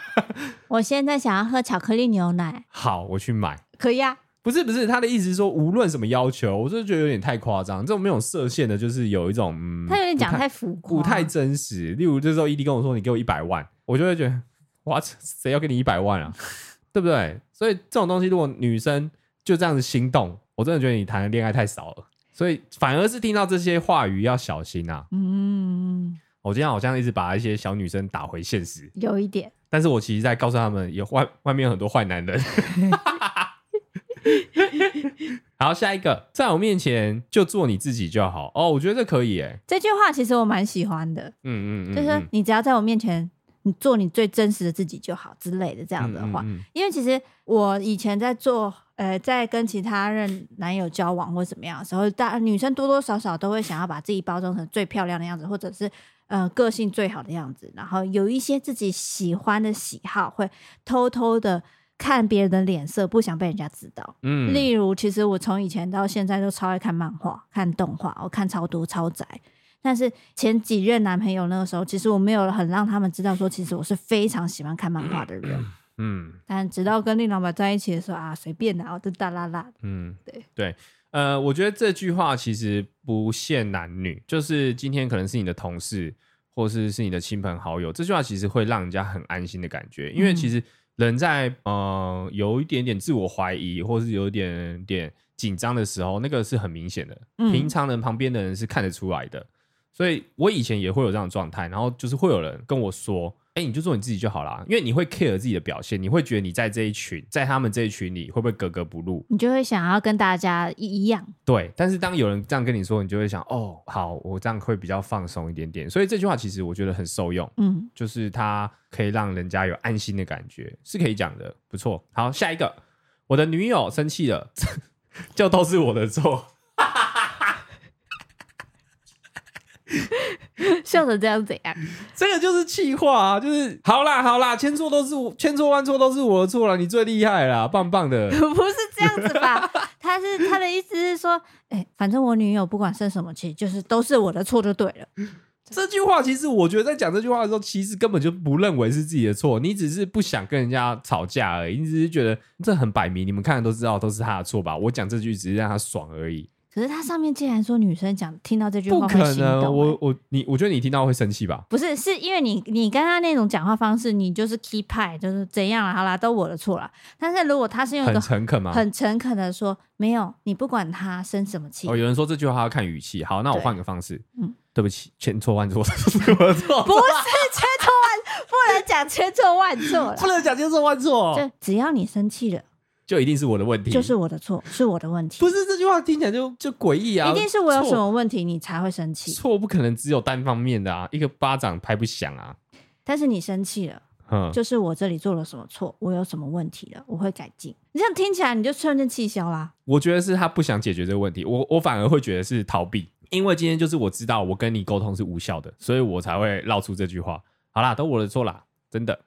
我现在想要喝巧克力牛奶。好，我去买。可以啊。不是不是，他的意思是说，无论什么要求，我就觉得有点太夸张。这种没有设限的，就是有一种，嗯，他有点讲太浮夸，不太真实。例如，这时候伊迪跟我说：“你给我一百万。”我就会觉得，哇，谁要给你一百万啊？对不对？所以这种东西，如果女生就这样子心动，我真的觉得你谈的恋爱太少了。所以反而是听到这些话语要小心啊！嗯，我今天好像一直把一些小女生打回现实，有一点。但是我其实在告诉他们，有外外面有很多坏男人。好，下一个，在我面前就做你自己就好。哦，我觉得这可以诶。这句话其实我蛮喜欢的。嗯嗯嗯，就是说你只要在我面前你做你最真实的自己就好之类的这样子的话。嗯嗯嗯因为其实我以前在做呃，在跟其他任男友交往或怎么样的时候，大女生多多少少都会想要把自己包装成最漂亮的样子，或者是呃个性最好的样子，然后有一些自己喜欢的喜好，会偷偷的。看别人的脸色，不想被人家知道。嗯，例如，其实我从以前到现在都超爱看漫画、看动画，我看超多、超宅。但是前几任男朋友那个时候，其实我没有很让他们知道说，其实我是非常喜欢看漫画的人。嗯，但直到跟令老板在一起的时候啊，随便的，我就大啦啦。嗯，对对，呃，我觉得这句话其实不限男女，就是今天可能是你的同事，或是是你的亲朋好友，这句话其实会让人家很安心的感觉，因为其实。人在呃有一点点自我怀疑，或是有一点点紧张的时候，那个是很明显的。嗯、平常人旁边的人是看得出来的，所以我以前也会有这样的状态，然后就是会有人跟我说。哎、欸，你就做你自己就好啦，因为你会 care 自己的表现，你会觉得你在这一群，在他们这一群里会不会格格不入？你就会想要跟大家一样。对，但是当有人这样跟你说，你就会想，哦，好，我这样会比较放松一点点。所以这句话其实我觉得很受用，嗯，就是它可以让人家有安心的感觉，是可以讲的，不错。好，下一个，我的女友生气了，就都是我的错。笑成这样怎样？这个就是气话啊，就是好啦好啦，千错都是我，千错万错都是我的错了，你最厉害啦，棒棒的。不是这样子吧？他是他的意思是说，哎、欸，反正我女友不管生什么气，就是都是我的错就对了。这句话其实我觉得在讲这句话的时候，其实根本就不认为是自己的错，你只是不想跟人家吵架而已，你只是觉得这很摆明，你们看都知道都是他的错吧？我讲这句只是让他爽而已。可是他上面竟然说女生讲听到这句话不可能，我我你我觉得你听到会生气吧？不是，是因为你你跟他那种讲话方式，你就是 keep 派，就是怎样了？好啦，都我的错了。但是如果他是用一个很诚恳吗？很诚恳的说，没有，你不管他生什么气。哦，有人说这句话要看语气。好，那我换个方式。嗯，对不起，千错万错 我的错。不是千错万，不能讲千错万错，不能讲千错万错。就只要你生气了。就一定是我的问题，就是我的错，是我的问题。不是这句话听起来就就诡异啊！一定是我有什么问题，你才会生气。错不可能只有单方面的啊，一个巴掌拍不响啊。但是你生气了，嗯，就是我这里做了什么错，我有什么问题了，我会改进。你这样听起来你就瞬间气消啦。我觉得是他不想解决这个问题，我我反而会觉得是逃避，因为今天就是我知道我跟你沟通是无效的，所以我才会绕出这句话。好啦，都我的错啦，真的。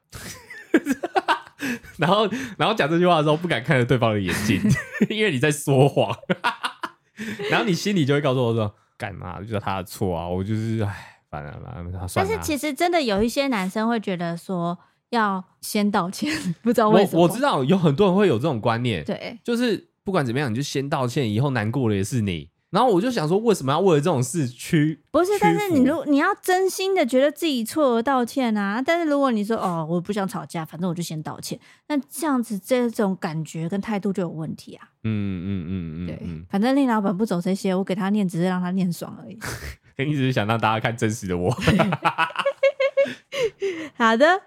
然后，然后讲这句话的时候，不敢看着对方的眼睛，因为你在说谎。然后你心里就会告诉我说：“干嘛？就是他的错啊！我就是哎，反正反正算了。”但是其实真的有一些男生会觉得说要先道歉，不知道为什么。我，我知道有很多人会有这种观念，对，就是不管怎么样，你就先道歉，以后难过的也是你。然后我就想说，为什么要为了这种事去？不是，但是你如你要真心的觉得自己错而道歉啊！但是如果你说哦，我不想吵架，反正我就先道歉，那这样子这种感觉跟态度就有问题啊！嗯嗯嗯嗯，对，反正令老板不走这些，我给他念只是让他念爽而已。你只是想让大家看真实的我。好的，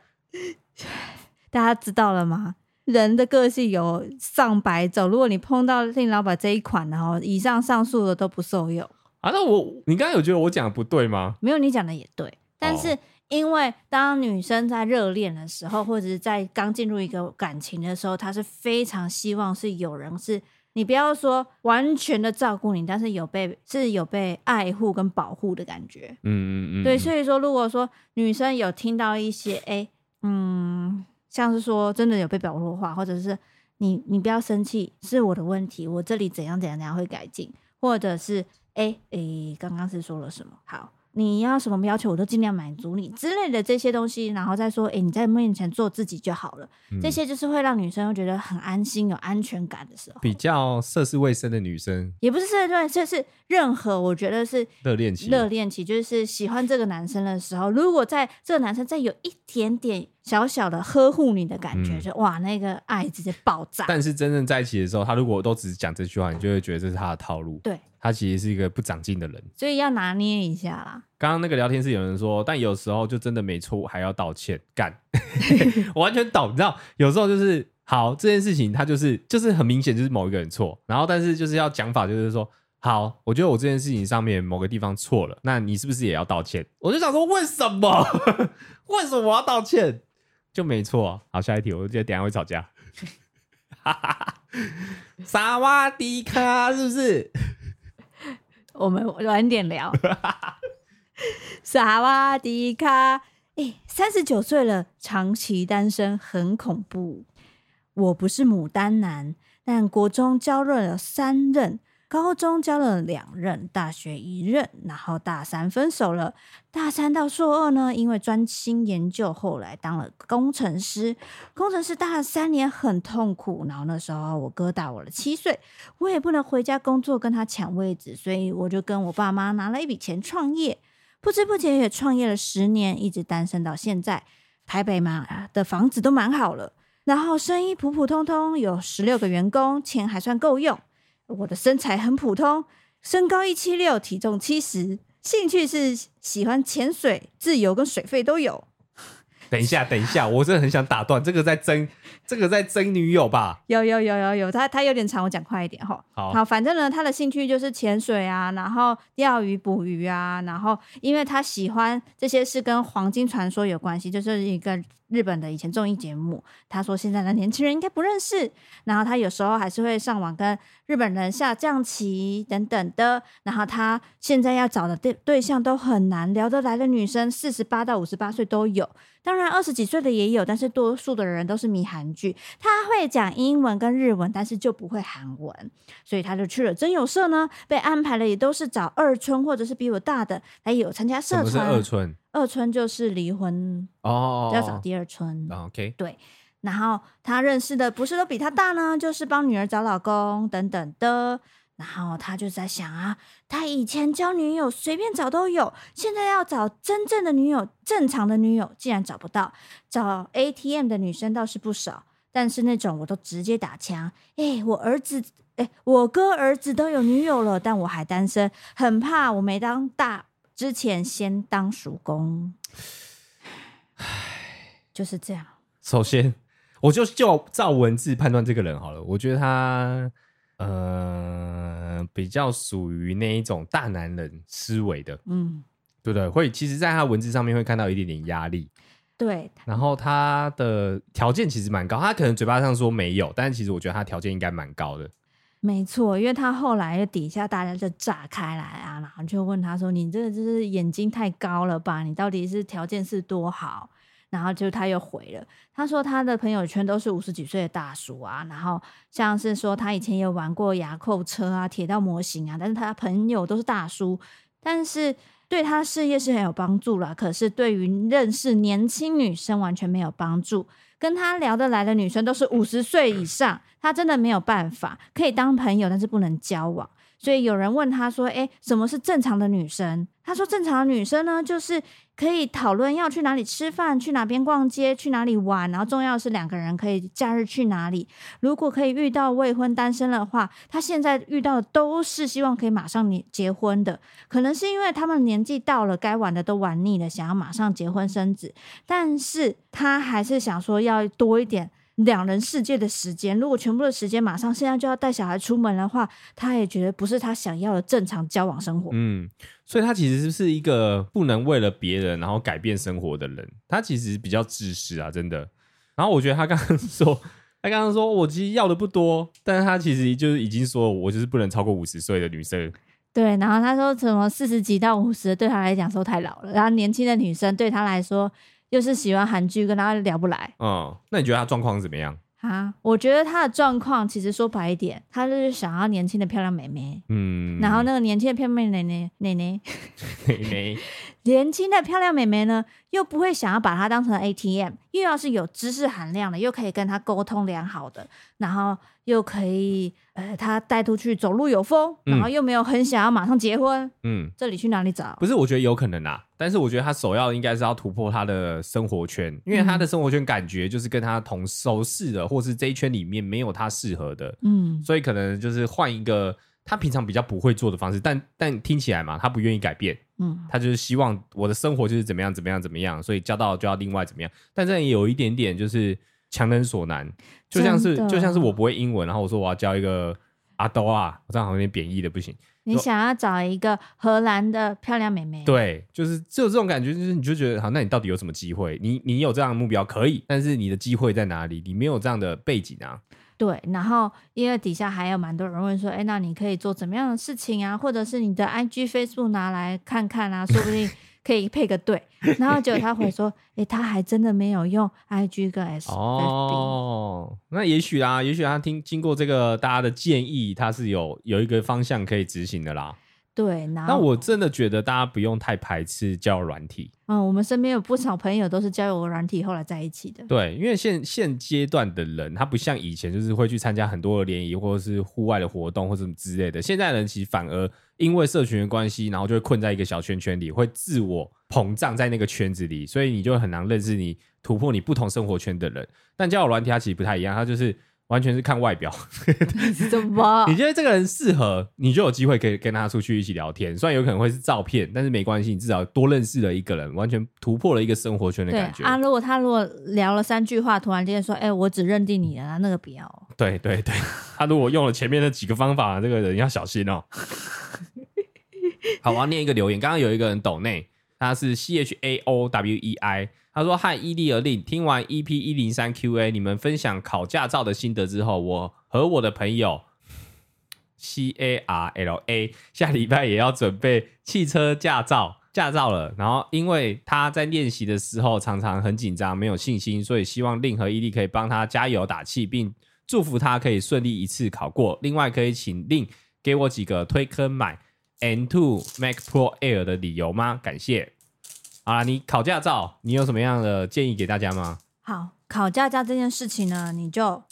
大家知道了吗？人的个性有上百种，如果你碰到令老板这一款，然后以上上述的都不受用啊。那我，你刚刚有觉得我讲的不对吗？没有，你讲的也对。但是因为当女生在热恋的时候，或者是在刚进入一个感情的时候，她是非常希望是有人是你不要说完全的照顾你，但是有被是有被爱护跟保护的感觉。嗯嗯嗯。对，所以说如果说女生有听到一些哎嗯。像是说真的有被表露化，或者是你你不要生气，是我的问题，我这里怎样怎样怎样会改进，或者是哎哎，刚刚是说了什么？好。你要什么要求，我都尽量满足你之类的这些东西，然后再说，哎、欸，你在面前做自己就好了。嗯、这些就是会让女生觉得很安心、有安全感的时候。比较涉世未深的女生，也不是涉世未深，就是任何我觉得是热恋期，热恋期就是喜欢这个男生的时候，如果在这个男生再有一点点小小的呵护你的感觉，嗯、就哇，那个爱直接爆炸。但是真正在一起的时候，他如果都只讲这句话，你就会觉得这是他的套路。对。他其实是一个不长进的人，所以要拿捏一下啦。刚刚那个聊天室有人说，但有时候就真的没错，还要道歉，干，我完全懂。你知道，有时候就是好这件事情，他就是就是很明显就是某一个人错，然后但是就是要讲法，就是说好，我觉得我这件事情上面某个地方错了，那你是不是也要道歉？我就想说，为什么？为什么我要道歉？就没错。好，下一题，我觉得等下会吵架。哈哈哈，萨瓦迪卡是不是？我们晚点聊。萨瓦迪卡，哎，三十九岁了，长期单身很恐怖。我不是牡丹男，但国中交了了三任。高中交了两任，大学一任，然后大三分手了。大三到硕二呢，因为专心研究，后来当了工程师。工程师大了三年，很痛苦。然后那时候我哥大我了七岁，我也不能回家工作跟他抢位置，所以我就跟我爸妈拿了一笔钱创业。不知不觉也创业了十年，一直单身到现在。台北嘛的房子都蛮好了，然后生意普普通通，有十六个员工，钱还算够用。我的身材很普通，身高一七六，体重七十，兴趣是喜欢潜水、自由跟水费都有。等一下，等一下，我真的很想打断，这个在争，这个在争女友吧？有有有有有，他他有点长，我讲快一点哈。好，好，反正呢，他的兴趣就是潜水啊，然后钓鱼、捕鱼啊，然后因为他喜欢这些是跟黄金传说有关系，就是一个日本的以前综艺节目。他说现在的年轻人应该不认识，然后他有时候还是会上网跟日本人下象棋等等的。然后他现在要找的对对象都很难聊得来的女生，四十八到五十八岁都有。当然，二十几岁的也有，但是多数的人都是迷韩剧。他会讲英文跟日文，但是就不会韩文，所以他就去了真友社呢。被安排的也都是找二村或者是比我大的来有参加社团。什么是二村？二村就是离婚哦，要找第二春。OK，对。然后他认识的不是都比他大呢，就是帮女儿找老公等等的。然后他就在想啊，他以前交女友随便找都有，现在要找真正的女友、正常的女友，竟然找不到。找 ATM 的女生倒是不少，但是那种我都直接打枪。哎，我儿子，哎，我哥儿子都有女友了，但我还单身，很怕我没当大之前先当叔公。唉，就是这样。首先，我就就照文字判断这个人好了，我觉得他。呃，比较属于那一种大男人思维的，嗯，对不对？会，其实，在他文字上面会看到一点点压力，对。然后他的条件其实蛮高，他可能嘴巴上说没有，但是其实我觉得他条件应该蛮高的。没错，因为他后来底下大家就炸开来啊，然后就问他说：“你这个就是眼睛太高了吧？你到底是条件是多好？”然后就他又回了，他说他的朋友圈都是五十几岁的大叔啊，然后像是说他以前有玩过牙扣车啊、铁道模型啊，但是他朋友都是大叔，但是对他事业是很有帮助了。可是对于认识年轻女生完全没有帮助，跟他聊得来的女生都是五十岁以上，他真的没有办法，可以当朋友，但是不能交往。所以有人问他说：“诶，什么是正常的女生？”他说：“正常的女生呢，就是可以讨论要去哪里吃饭、去哪边逛街、去哪里玩，然后重要的是两个人可以假日去哪里。如果可以遇到未婚单身的话，他现在遇到的都是希望可以马上结结婚的。可能是因为他们年纪到了，该玩的都玩腻了，想要马上结婚生子，但是他还是想说要多一点。”两人世界的时间，如果全部的时间马上现在就要带小孩出门的话，他也觉得不是他想要的正常交往生活。嗯，所以他其实是一个不能为了别人然后改变生活的人，他其实比较自私啊，真的。然后我觉得他刚刚 说，他刚刚说我其实要的不多，但是他其实就是已经说我就是不能超过五十岁的女生。对，然后他说什么四十几到五十对他来讲说太老了，然后年轻的女生对他来说。又是喜欢韩剧，跟他聊不来。嗯，那你觉得他状况怎么样？啊，我觉得他的状况其实说白一点，他就是想要年轻的漂亮妹妹。嗯，然后那个年轻的漂亮妹妹奶奶奶奶，年轻的漂亮妹妹呢，又不会想要把她当成 ATM，又要是有知识含量的，又可以跟她沟通良好的，然后又可以呃，她带出去走路有风，然后又没有很想要马上结婚。嗯，这里去哪里找？不是，我觉得有可能啊，但是我觉得他首要应该是要突破他的生活圈，因为他的生活圈感觉就是跟他同熟识的，或是这一圈里面没有他适合的。嗯，所以可能就是换一个。他平常比较不会做的方式，但但听起来嘛，他不愿意改变，嗯，他就是希望我的生活就是怎么样怎么样怎么样，所以交到就要另外怎么样，但这也有一点点就是强人所难，就像是就像是我不会英文，然后我说我要教一个阿兜啊，我这样好像有点贬义的不行，你想要找一个荷兰的漂亮妹妹，对，就是就这种感觉，就是你就觉得好，那你到底有什么机会？你你有这样的目标可以，但是你的机会在哪里？你没有这样的背景啊。对，然后因为底下还有蛮多人问说，哎，那你可以做怎么样的事情啊？或者是你的 IG、Facebook 拿来看看啊，说不定可以配个对。然后结果他回说，哎，他还真的没有用 IG 跟 FB。哦，那也许啊，也许他听经过这个大家的建议，他是有有一个方向可以执行的啦。对，那我真的觉得大家不用太排斥交友软体。嗯，我们身边有不少朋友都是交友软体后来在一起的。对，因为现现阶段的人，他不像以前，就是会去参加很多的联谊或者是户外的活动或者什么之类的。现在人其实反而因为社群的关系，然后就会困在一个小圈圈里，会自我膨胀在那个圈子里，所以你就很难认识你突破你不同生活圈的人。但交友软体它其实不太一样，它就是。完全是看外表，怎么？你觉得这个人适合，你就有机会可以跟他出去一起聊天。虽然有可能会是照片，但是没关系，你至少多认识了一个人，完全突破了一个生活圈的感觉。啊，如果他如果聊了三句话，突然间说：“哎、欸，我只认定你了，那个不要。”对对对，他 如果用了前面的几个方法，这个人要小心哦。好，我要念一个留言。刚刚有一个人抖内，他是 C H A O W E I。他说：“嗨，伊利而令，听完 EP 一零三 QA，你们分享考驾照的心得之后，我和我的朋友 C A R L A 下礼拜也要准备汽车驾照驾照了。然后，因为他在练习的时候常常很紧张，没有信心，所以希望令和伊利可以帮他加油打气，并祝福他可以顺利一次考过。另外，可以请令给我几个推坑买 M2 Mac Pro Air 的理由吗？感谢。”啊，你考驾照，你有什么样的建议给大家吗？好，考驾照这件事情呢，你就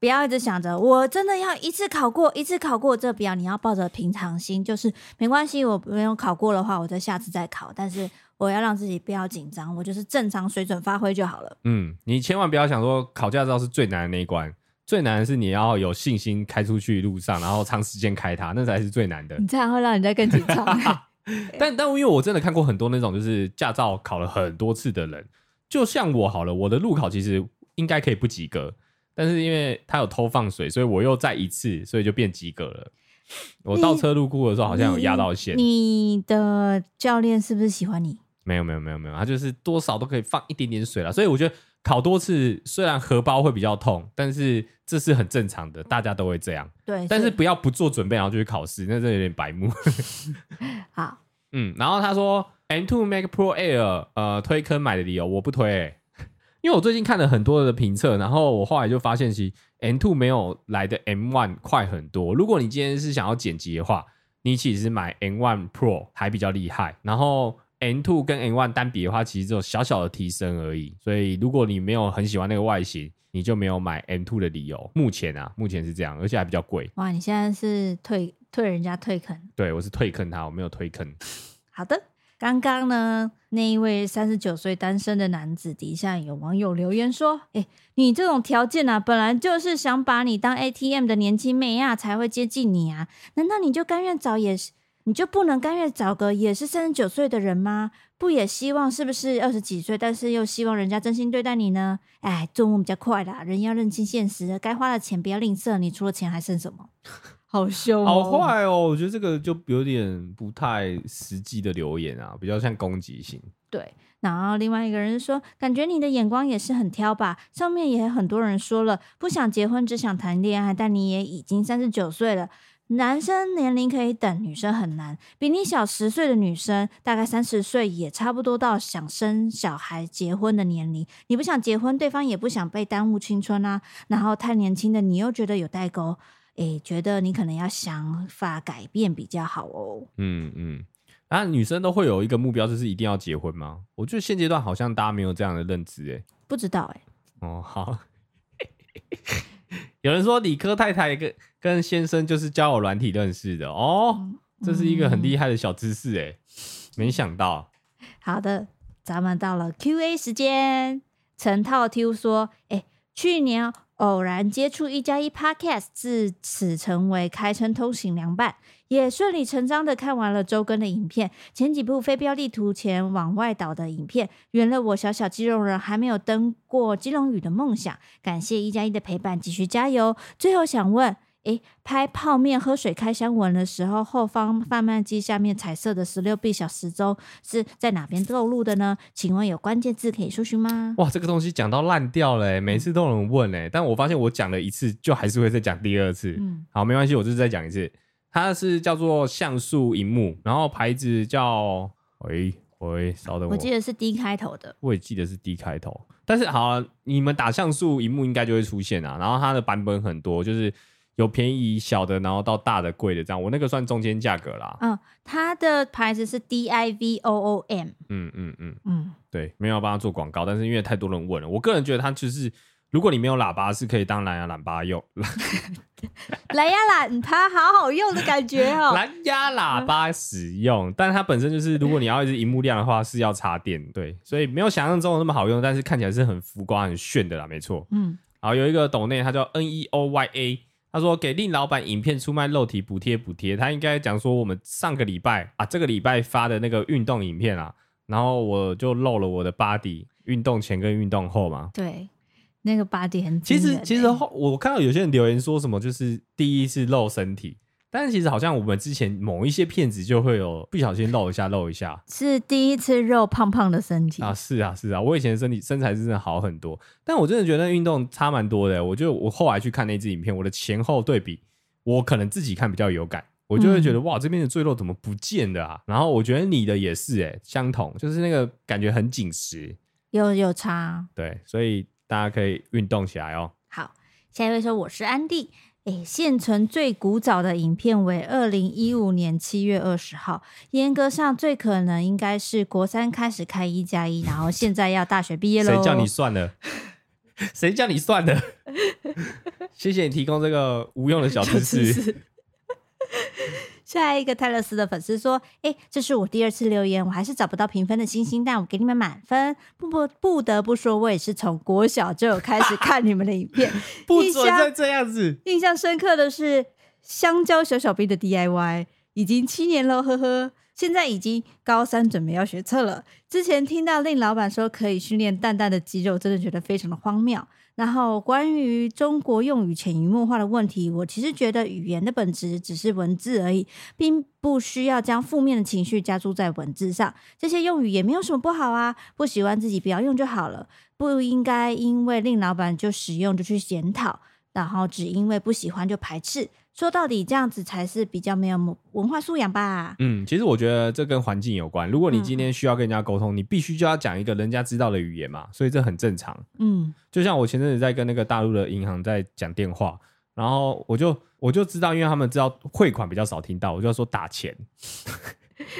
不要一直想着我真的要一次考过，一次考过，这不要，你要抱着平常心，就是没关系，我没有考过的话，我再下次再考，但是我要让自己不要紧张，我就是正常水准发挥就好了。嗯，你千万不要想说考驾照是最难的那一关，最难的是你要有信心开出去路上，然后长时间开它，那才是最难的。你这样会让人家更紧张。但但因为我真的看过很多那种就是驾照考了很多次的人，就像我好了，我的路考其实应该可以不及格，但是因为他有偷放水，所以我又再一次，所以就变及格了。我倒车入库的时候好像有压到线。你的教练是不是喜欢你？没有没有没有没有，他就是多少都可以放一点点水了，所以我觉得考多次虽然荷包会比较痛，但是这是很正常的，大家都会这样。对，但是不要不做准备然后就去考试，那真的有点白目。好，嗯，然后他说 M2 Mac Pro Air，呃，推坑买的理由我不推、欸，因为我最近看了很多的评测，然后我后来就发现其实 M2 没有来的 M1 快很多。如果你今天是想要剪辑的话，你其实买 M1 Pro 还比较厉害，然后。M2 跟 M1 单比的话，其实只有小小的提升而已。所以如果你没有很喜欢那个外形，你就没有买 M2 的理由。目前啊，目前是这样，而且还比较贵。哇，你现在是退退人家退坑？对，我是退坑他，我没有退坑。好的，刚刚呢，那一位三十九岁单身的男子底下有网友留言说：“哎，你这种条件啊，本来就是想把你当 ATM 的年轻妹啊，才会接近你啊？难道你就甘愿找也是？”你就不能甘愿找个也是三十九岁的人吗？不也希望是不是二十几岁，但是又希望人家真心对待你呢？哎，做梦比较快啦，人要认清现实，该花的钱不要吝啬。你除了钱还剩什么？好凶哦，好坏哦！我觉得这个就有点不太实际的留言啊，比较像攻击性。对，然后另外一个人说，感觉你的眼光也是很挑吧？上面也很多人说了，不想结婚，只想谈恋爱，但你也已经三十九岁了。男生年龄可以等，女生很难。比你小十岁的女生，大概三十岁，也差不多到想生小孩、结婚的年龄。你不想结婚，对方也不想被耽误青春啊。然后太年轻的你又觉得有代沟，诶，觉得你可能要想法改变比较好哦。嗯嗯，啊，女生都会有一个目标，就是一定要结婚吗？我觉得现阶段好像大家没有这样的认知，诶，不知道，诶。哦，好。有人说理科太太跟跟先生就是交友软体认识的哦，这是一个很厉害的小知识哎，没想到。好的，咱们到了 Q&A 时间。陈套 Q 说：“哎，去年偶然接触一加一 Podcast，自此成为开车通行凉拌。”也顺理成章的看完了周更的影片，前几部飞镖地图前往外岛的影片，圆了我小小基隆人还没有登过基隆屿的梦想。感谢一加一的陪伴，继续加油。最后想问，诶，拍泡面喝水开箱文的时候，后方贩卖机下面彩色的十六 B 小时钟是在哪边透露的呢？请问有关键字可以搜寻吗？哇，这个东西讲到烂掉了，每次都有人问哎，但我发现我讲了一次，就还是会再讲第二次。嗯，好，没关系，我就是再讲一次。它是叫做像素荧幕，然后牌子叫喂喂，稍等我，我记得是 D 开头的，我也记得是 D 开头。但是好啊，你们打像素荧幕应该就会出现啊。然后它的版本很多，就是有便宜小的，然后到大的贵的这样。我那个算中间价格啦。嗯，它的牌子是 D I V O O M。嗯嗯嗯嗯，对，没有帮他做广告，但是因为太多人问了，我个人觉得它就是。如果你没有喇叭，是可以当蓝牙喇叭用。蓝牙喇叭好好用的感觉哦。蓝牙喇叭使用，但是它本身就是，如果你要一直荧幕亮的话，是要插电。对，所以没有想象中的那么好用，但是看起来是很浮夸、很炫的啦，没错。嗯，好，有一个抖内，他叫 N E O Y A，他说给令老板影片出卖肉体补贴补贴，他应该讲说我们上个礼拜啊，这个礼拜发的那个运动影片啊，然后我就露了我的 body，运动前跟运动后嘛。对。那个 body 很其实其实后我看到有些人留言说什么就是第一是露身体，但是其实好像我们之前某一些片子就会有不小心露一下露一下，是第一次肉胖胖的身体啊，是啊是啊，我以前身体身材是真的好很多，但我真的觉得运动差蛮多的，我就我后来去看那支影片，我的前后对比，我可能自己看比较有感，我就会觉得、嗯、哇这边的赘肉怎么不见的啊？然后我觉得你的也是哎，相同，就是那个感觉很紧实，有有差，对，所以。大家可以运动起来哦。好，下一位说我是安迪。诶，现存最古早的影片为二零一五年七月二十号，严格上最可能应该是国三开始开一加一，然后现在要大学毕业了。谁叫你算的？谁叫你算的？谢谢你提供这个无用的小知识。下一个泰勒斯的粉丝说：“哎，这是我第二次留言，我还是找不到评分的星星，但我给你们满分。不不，不得不说，我也是从国小就有开始 看你们的影片，不准再这样子。印象深刻的是香蕉小小兵的 DIY，已经七年了，呵呵。现在已经高三，准备要学测了。之前听到令老板说可以训练蛋蛋的肌肉，真的觉得非常的荒谬。”然后关于中国用语潜移默化的问题，我其实觉得语言的本质只是文字而已，并不需要将负面的情绪加注在文字上。这些用语也没有什么不好啊，不喜欢自己不要用就好了，不应该因为令老板就使用就去检讨，然后只因为不喜欢就排斥。说到底，这样子才是比较没有文化素养吧？嗯，其实我觉得这跟环境有关。如果你今天需要跟人家沟通，嗯、你必须就要讲一个人家知道的语言嘛，所以这很正常。嗯，就像我前阵子在跟那个大陆的银行在讲电话，然后我就我就知道，因为他们知道汇款比较少听到，我就要说打钱。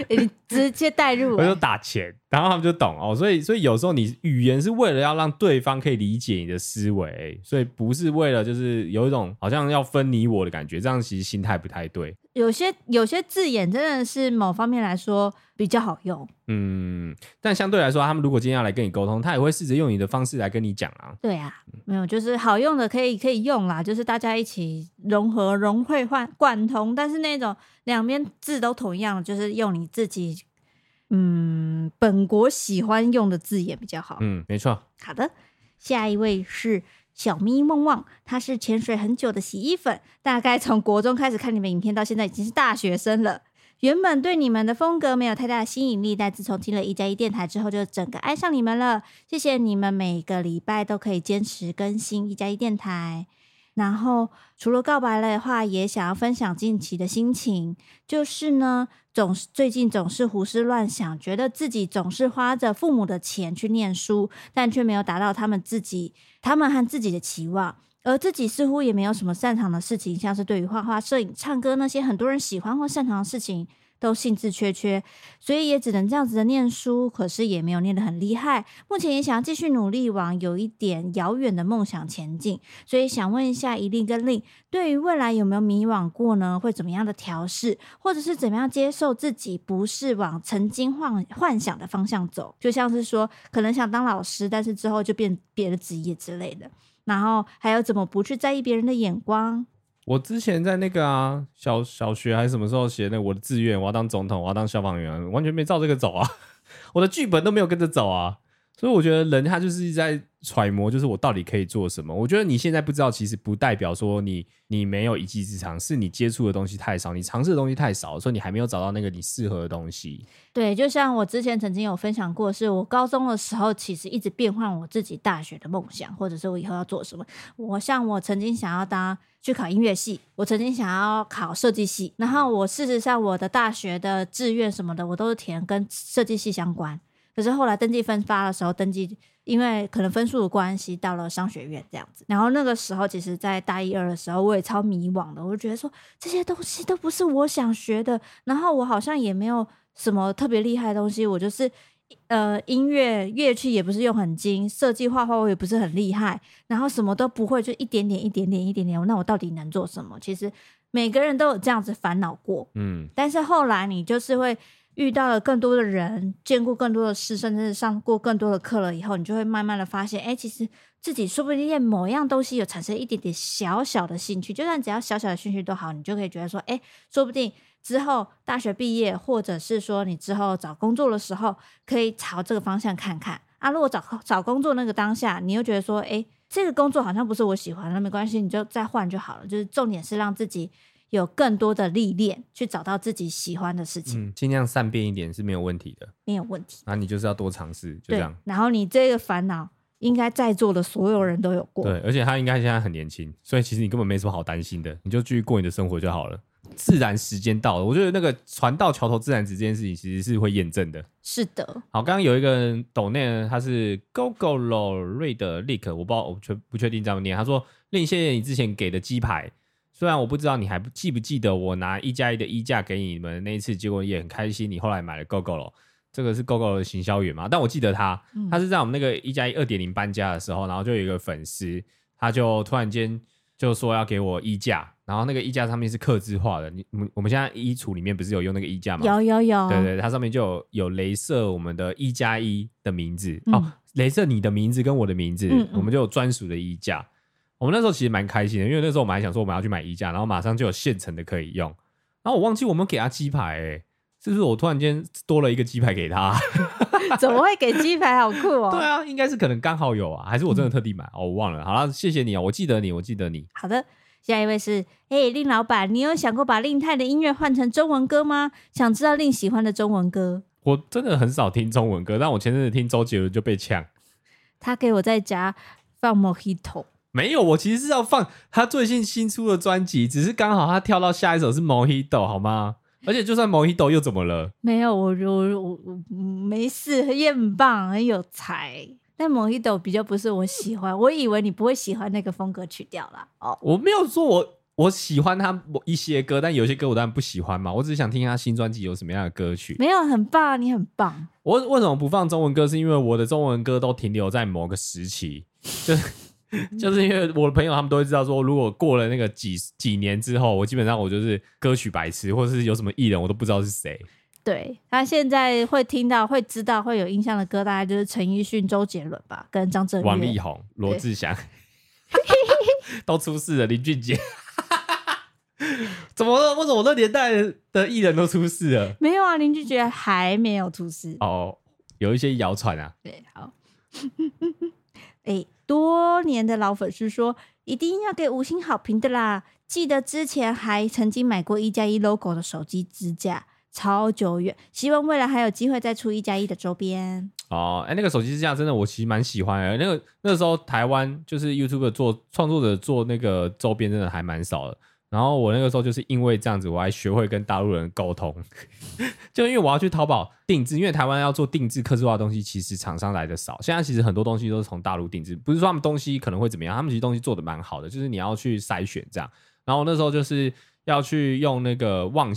你直接带入，我就打钱，然后他们就懂哦。所以，所以有时候你语言是为了要让对方可以理解你的思维，所以不是为了就是有一种好像要分你我的感觉，这样其实心态不太对。有些有些字眼真的是某方面来说比较好用，嗯，但相对来说，他们如果今天要来跟你沟通，他也会试着用你的方式来跟你讲啊。对啊，没有，就是好用的可以可以用啦，就是大家一起融合融会贯贯通，但是那种两边字都同样，就是用你自己嗯本国喜欢用的字眼比较好。嗯，没错。好的，下一位是。小咪梦梦，他是潜水很久的洗衣粉，大概从国中开始看你们影片，到现在已经是大学生了。原本对你们的风格没有太大的吸引力，但自从听了一加一电台之后，就整个爱上你们了。谢谢你们每个礼拜都可以坚持更新一加一电台。然后除了告白了的话，也想要分享近期的心情，就是呢，总是最近总是胡思乱想，觉得自己总是花着父母的钱去念书，但却没有达到他们自己、他们和自己的期望，而自己似乎也没有什么擅长的事情，像是对于画画、摄影、唱歌那些很多人喜欢或擅长的事情。都兴致缺缺，所以也只能这样子的念书，可是也没有念得很厉害。目前也想要继续努力，往有一点遥远的梦想前进。所以想问一下一令跟令，对于未来有没有迷惘过呢？会怎么样的调试，或者是怎么样接受自己不是往曾经幻幻想的方向走？就像是说，可能想当老师，但是之后就变别的职业之类的。然后还有怎么不去在意别人的眼光？我之前在那个啊小小学还是什么时候写那我的志愿，我要当总统，我要当消防员，完全没照这个走啊，我的剧本都没有跟着走啊，所以我觉得人他就是在揣摩，就是我到底可以做什么。我觉得你现在不知道，其实不代表说你你没有一技之长，是你接触的东西太少，你尝试的东西太少，所以你还没有找到那个你适合的东西。对，就像我之前曾经有分享过，是我高中的时候，其实一直变换我自己大学的梦想，或者是我以后要做什么。我像我曾经想要当去考音乐系，我曾经想要考设计系，然后我事实上我的大学的志愿什么的，我都是填跟设计系相关。可是后来登记分发的时候，登记因为可能分数的关系，到了商学院这样子。然后那个时候，其实，在大一二的时候，我也超迷惘的。我就觉得说，这些东西都不是我想学的。然后我好像也没有什么特别厉害的东西。我就是呃，音乐乐器也不是用很精，设计画画我也不是很厉害。然后什么都不会，就一点点、一点点、一点点。那我到底能做什么？其实每个人都有这样子烦恼过。嗯。但是后来你就是会。遇到了更多的人，见过更多的事，甚至上过更多的课了以后，你就会慢慢的发现，哎，其实自己说不定对某样东西有产生一点点小小的兴趣，就算只要小小的兴趣都好，你就可以觉得说，哎，说不定之后大学毕业，或者是说你之后找工作的时候，可以朝这个方向看看啊。如果找找工作那个当下，你又觉得说，哎，这个工作好像不是我喜欢的，那没关系，你就再换就好了。就是重点是让自己。有更多的历练，去找到自己喜欢的事情，嗯，尽量善变一点是没有问题的，没有问题。那你就是要多尝试，就这样。然后你这个烦恼，应该在座的所有人都有过。对，而且他应该现在很年轻，所以其实你根本没什么好担心的，你就继续过你的生活就好了。自然时间到了，我觉得那个船到桥头自然直这件事情，其实是会验证的。是的。好，刚刚有一个人抖内，他是 Gogoro Red Leak，我不知道，我确不确定这样念。他说：“令谢谢你之前给的鸡排。”虽然我不知道你还记不记得我拿一加一的衣架给你们那一次，结果也很开心。你后来买了 Gogoro，这个是 Gogoro 的行销员嘛？但我记得他，他是在我们那个一加一二点零搬家的时候，然后就有一个粉丝，他就突然间就说要给我衣架，然后那个衣架上面是刻字化的。你我们我们现在衣橱里面不是有用那个衣架吗？有有有，对对，它上面就有有镭射我们的一加一的名字、嗯、哦，镭射你的名字跟我的名字，我们就有专属的衣架。我们那时候其实蛮开心的，因为那时候我们还想说我们要去买衣架，然后马上就有现成的可以用。然后我忘记我们给他鸡排、欸，哎，是不是我突然间多了一个鸡排给他？怎么会给鸡排？好酷哦！对啊，应该是可能刚好有啊，还是我真的特地买？嗯、哦，我忘了。好了，谢谢你啊，我记得你，我记得你。好的，下一位是，哎、欸，令老板，你有想过把令太的音乐换成中文歌吗？想知道令喜欢的中文歌？我真的很少听中文歌，但我前阵子听周杰伦就被呛。他给我在家放 Mojito。没有，我其实是要放他最近新出的专辑，只是刚好他跳到下一首是 Mojito，好吗？而且就算 Mojito 又怎么了？没有，我我我我没事，也很棒，很有才。但 Mojito 比较不是我喜欢，我以为你不会喜欢那个风格曲调啦。哦，我没有说我我喜欢他一些歌，但有些歌我当然不喜欢嘛。我只是想听他新专辑有什么样的歌曲。没有，很棒，你很棒。我为什么不放中文歌？是因为我的中文歌都停留在某个时期，就是。就是因为我的朋友他们都会知道说，如果过了那个几几年之后，我基本上我就是歌曲白痴，或者是有什么艺人我都不知道是谁。对，他现在会听到、会知道、会有印象的歌，大概就是陈奕迅、周杰伦吧，跟张震岳、王力宏、罗志祥 都出事了。林俊杰，怎么了？为什么我那年代的艺人都出事了？没有啊，林俊杰还没有出事。哦，有一些谣传啊。对，好。哎，多年的老粉丝说，一定要给五星好评的啦！记得之前还曾经买过一加一 logo 的手机支架，超久远。希望未来还有机会再出一加一的周边。哦，哎，那个手机支架真的我其实蛮喜欢的。那个那时候台湾就是 YouTube 做创作者做那个周边真的还蛮少的。然后我那个时候就是因为这样子，我还学会跟大陆人沟通，就因为我要去淘宝定制，因为台湾要做定制客制化的东西，其实厂商来的少。现在其实很多东西都是从大陆定制，不是说他们东西可能会怎么样，他们其实东西做的蛮好的，就是你要去筛选这样。然后那时候就是要去用那个旺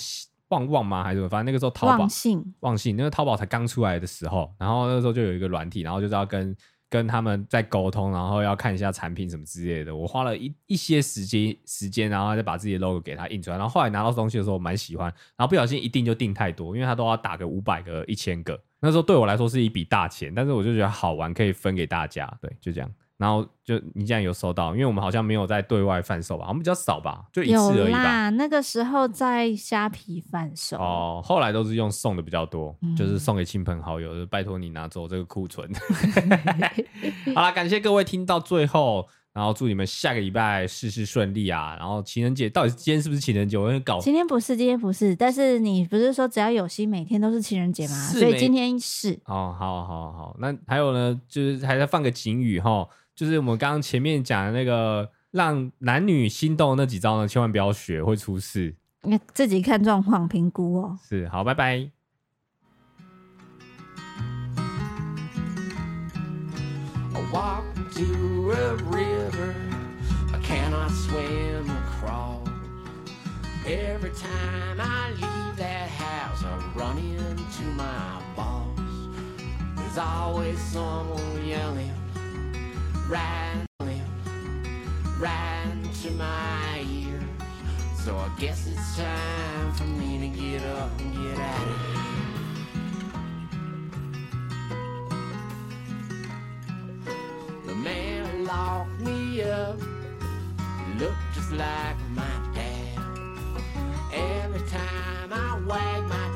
旺旺吗？还是什么？反正那个时候淘宝旺信旺信，那个淘宝才刚出来的时候，然后那个时候就有一个软体，然后就是要跟。跟他们在沟通，然后要看一下产品什么之类的。我花了一一些时间时间，然后再把自己的 logo 给他印出来。然后后来拿到东西的时候，我蛮喜欢。然后不小心一定就订太多，因为他都要打个五百个、一千个。那时候对我来说是一笔大钱，但是我就觉得好玩，可以分给大家。对，就这样。然后就你竟然有收到，因为我们好像没有在对外贩售吧，我们比较少吧，就一次而已吧。有啦，那个时候在虾皮贩售哦，后来都是用送的比较多，嗯、就是送给亲朋好友，就拜托你拿走这个库存。好啦，感谢各位听到最后，然后祝你们下个礼拜事事顺利啊！然后情人节到底今天是不是情人节？我有点搞，今天不是，今天不是，但是你不是说只要有心，每天都是情人节吗？所以今天是哦，好好好，那还有呢，就是还在放个警语哈。就是我们刚刚前面讲的那个让男女心动那几招呢，千万不要学，会出事。你自己看状况评估哦。是，好，拜拜。Every time I leave that run into my boss. There's always some yellow ran right to my ears. So I guess it's time for me to get up and get out of here. The man locked me up, looked just like my dad. Every time I wag my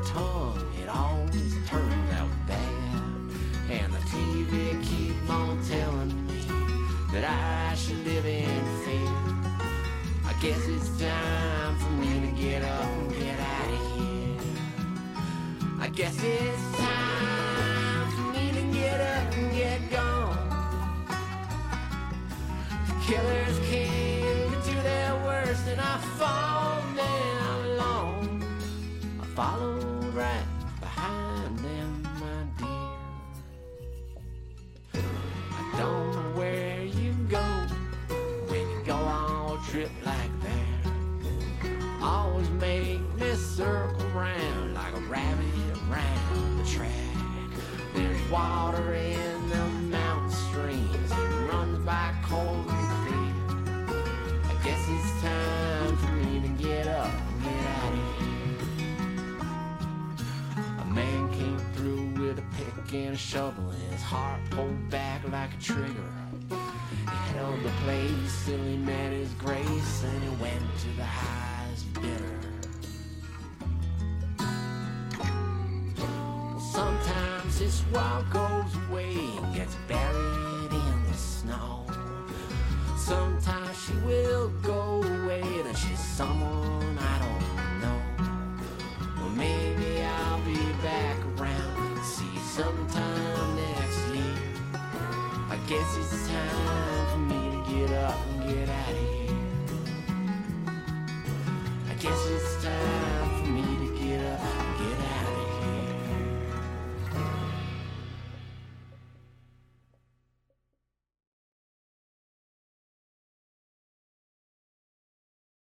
Guess it's time for me to get up and get out of here. I guess it's and a shovel and his heart pulled back like a trigger. He held the place till he met his grace and he went to the high.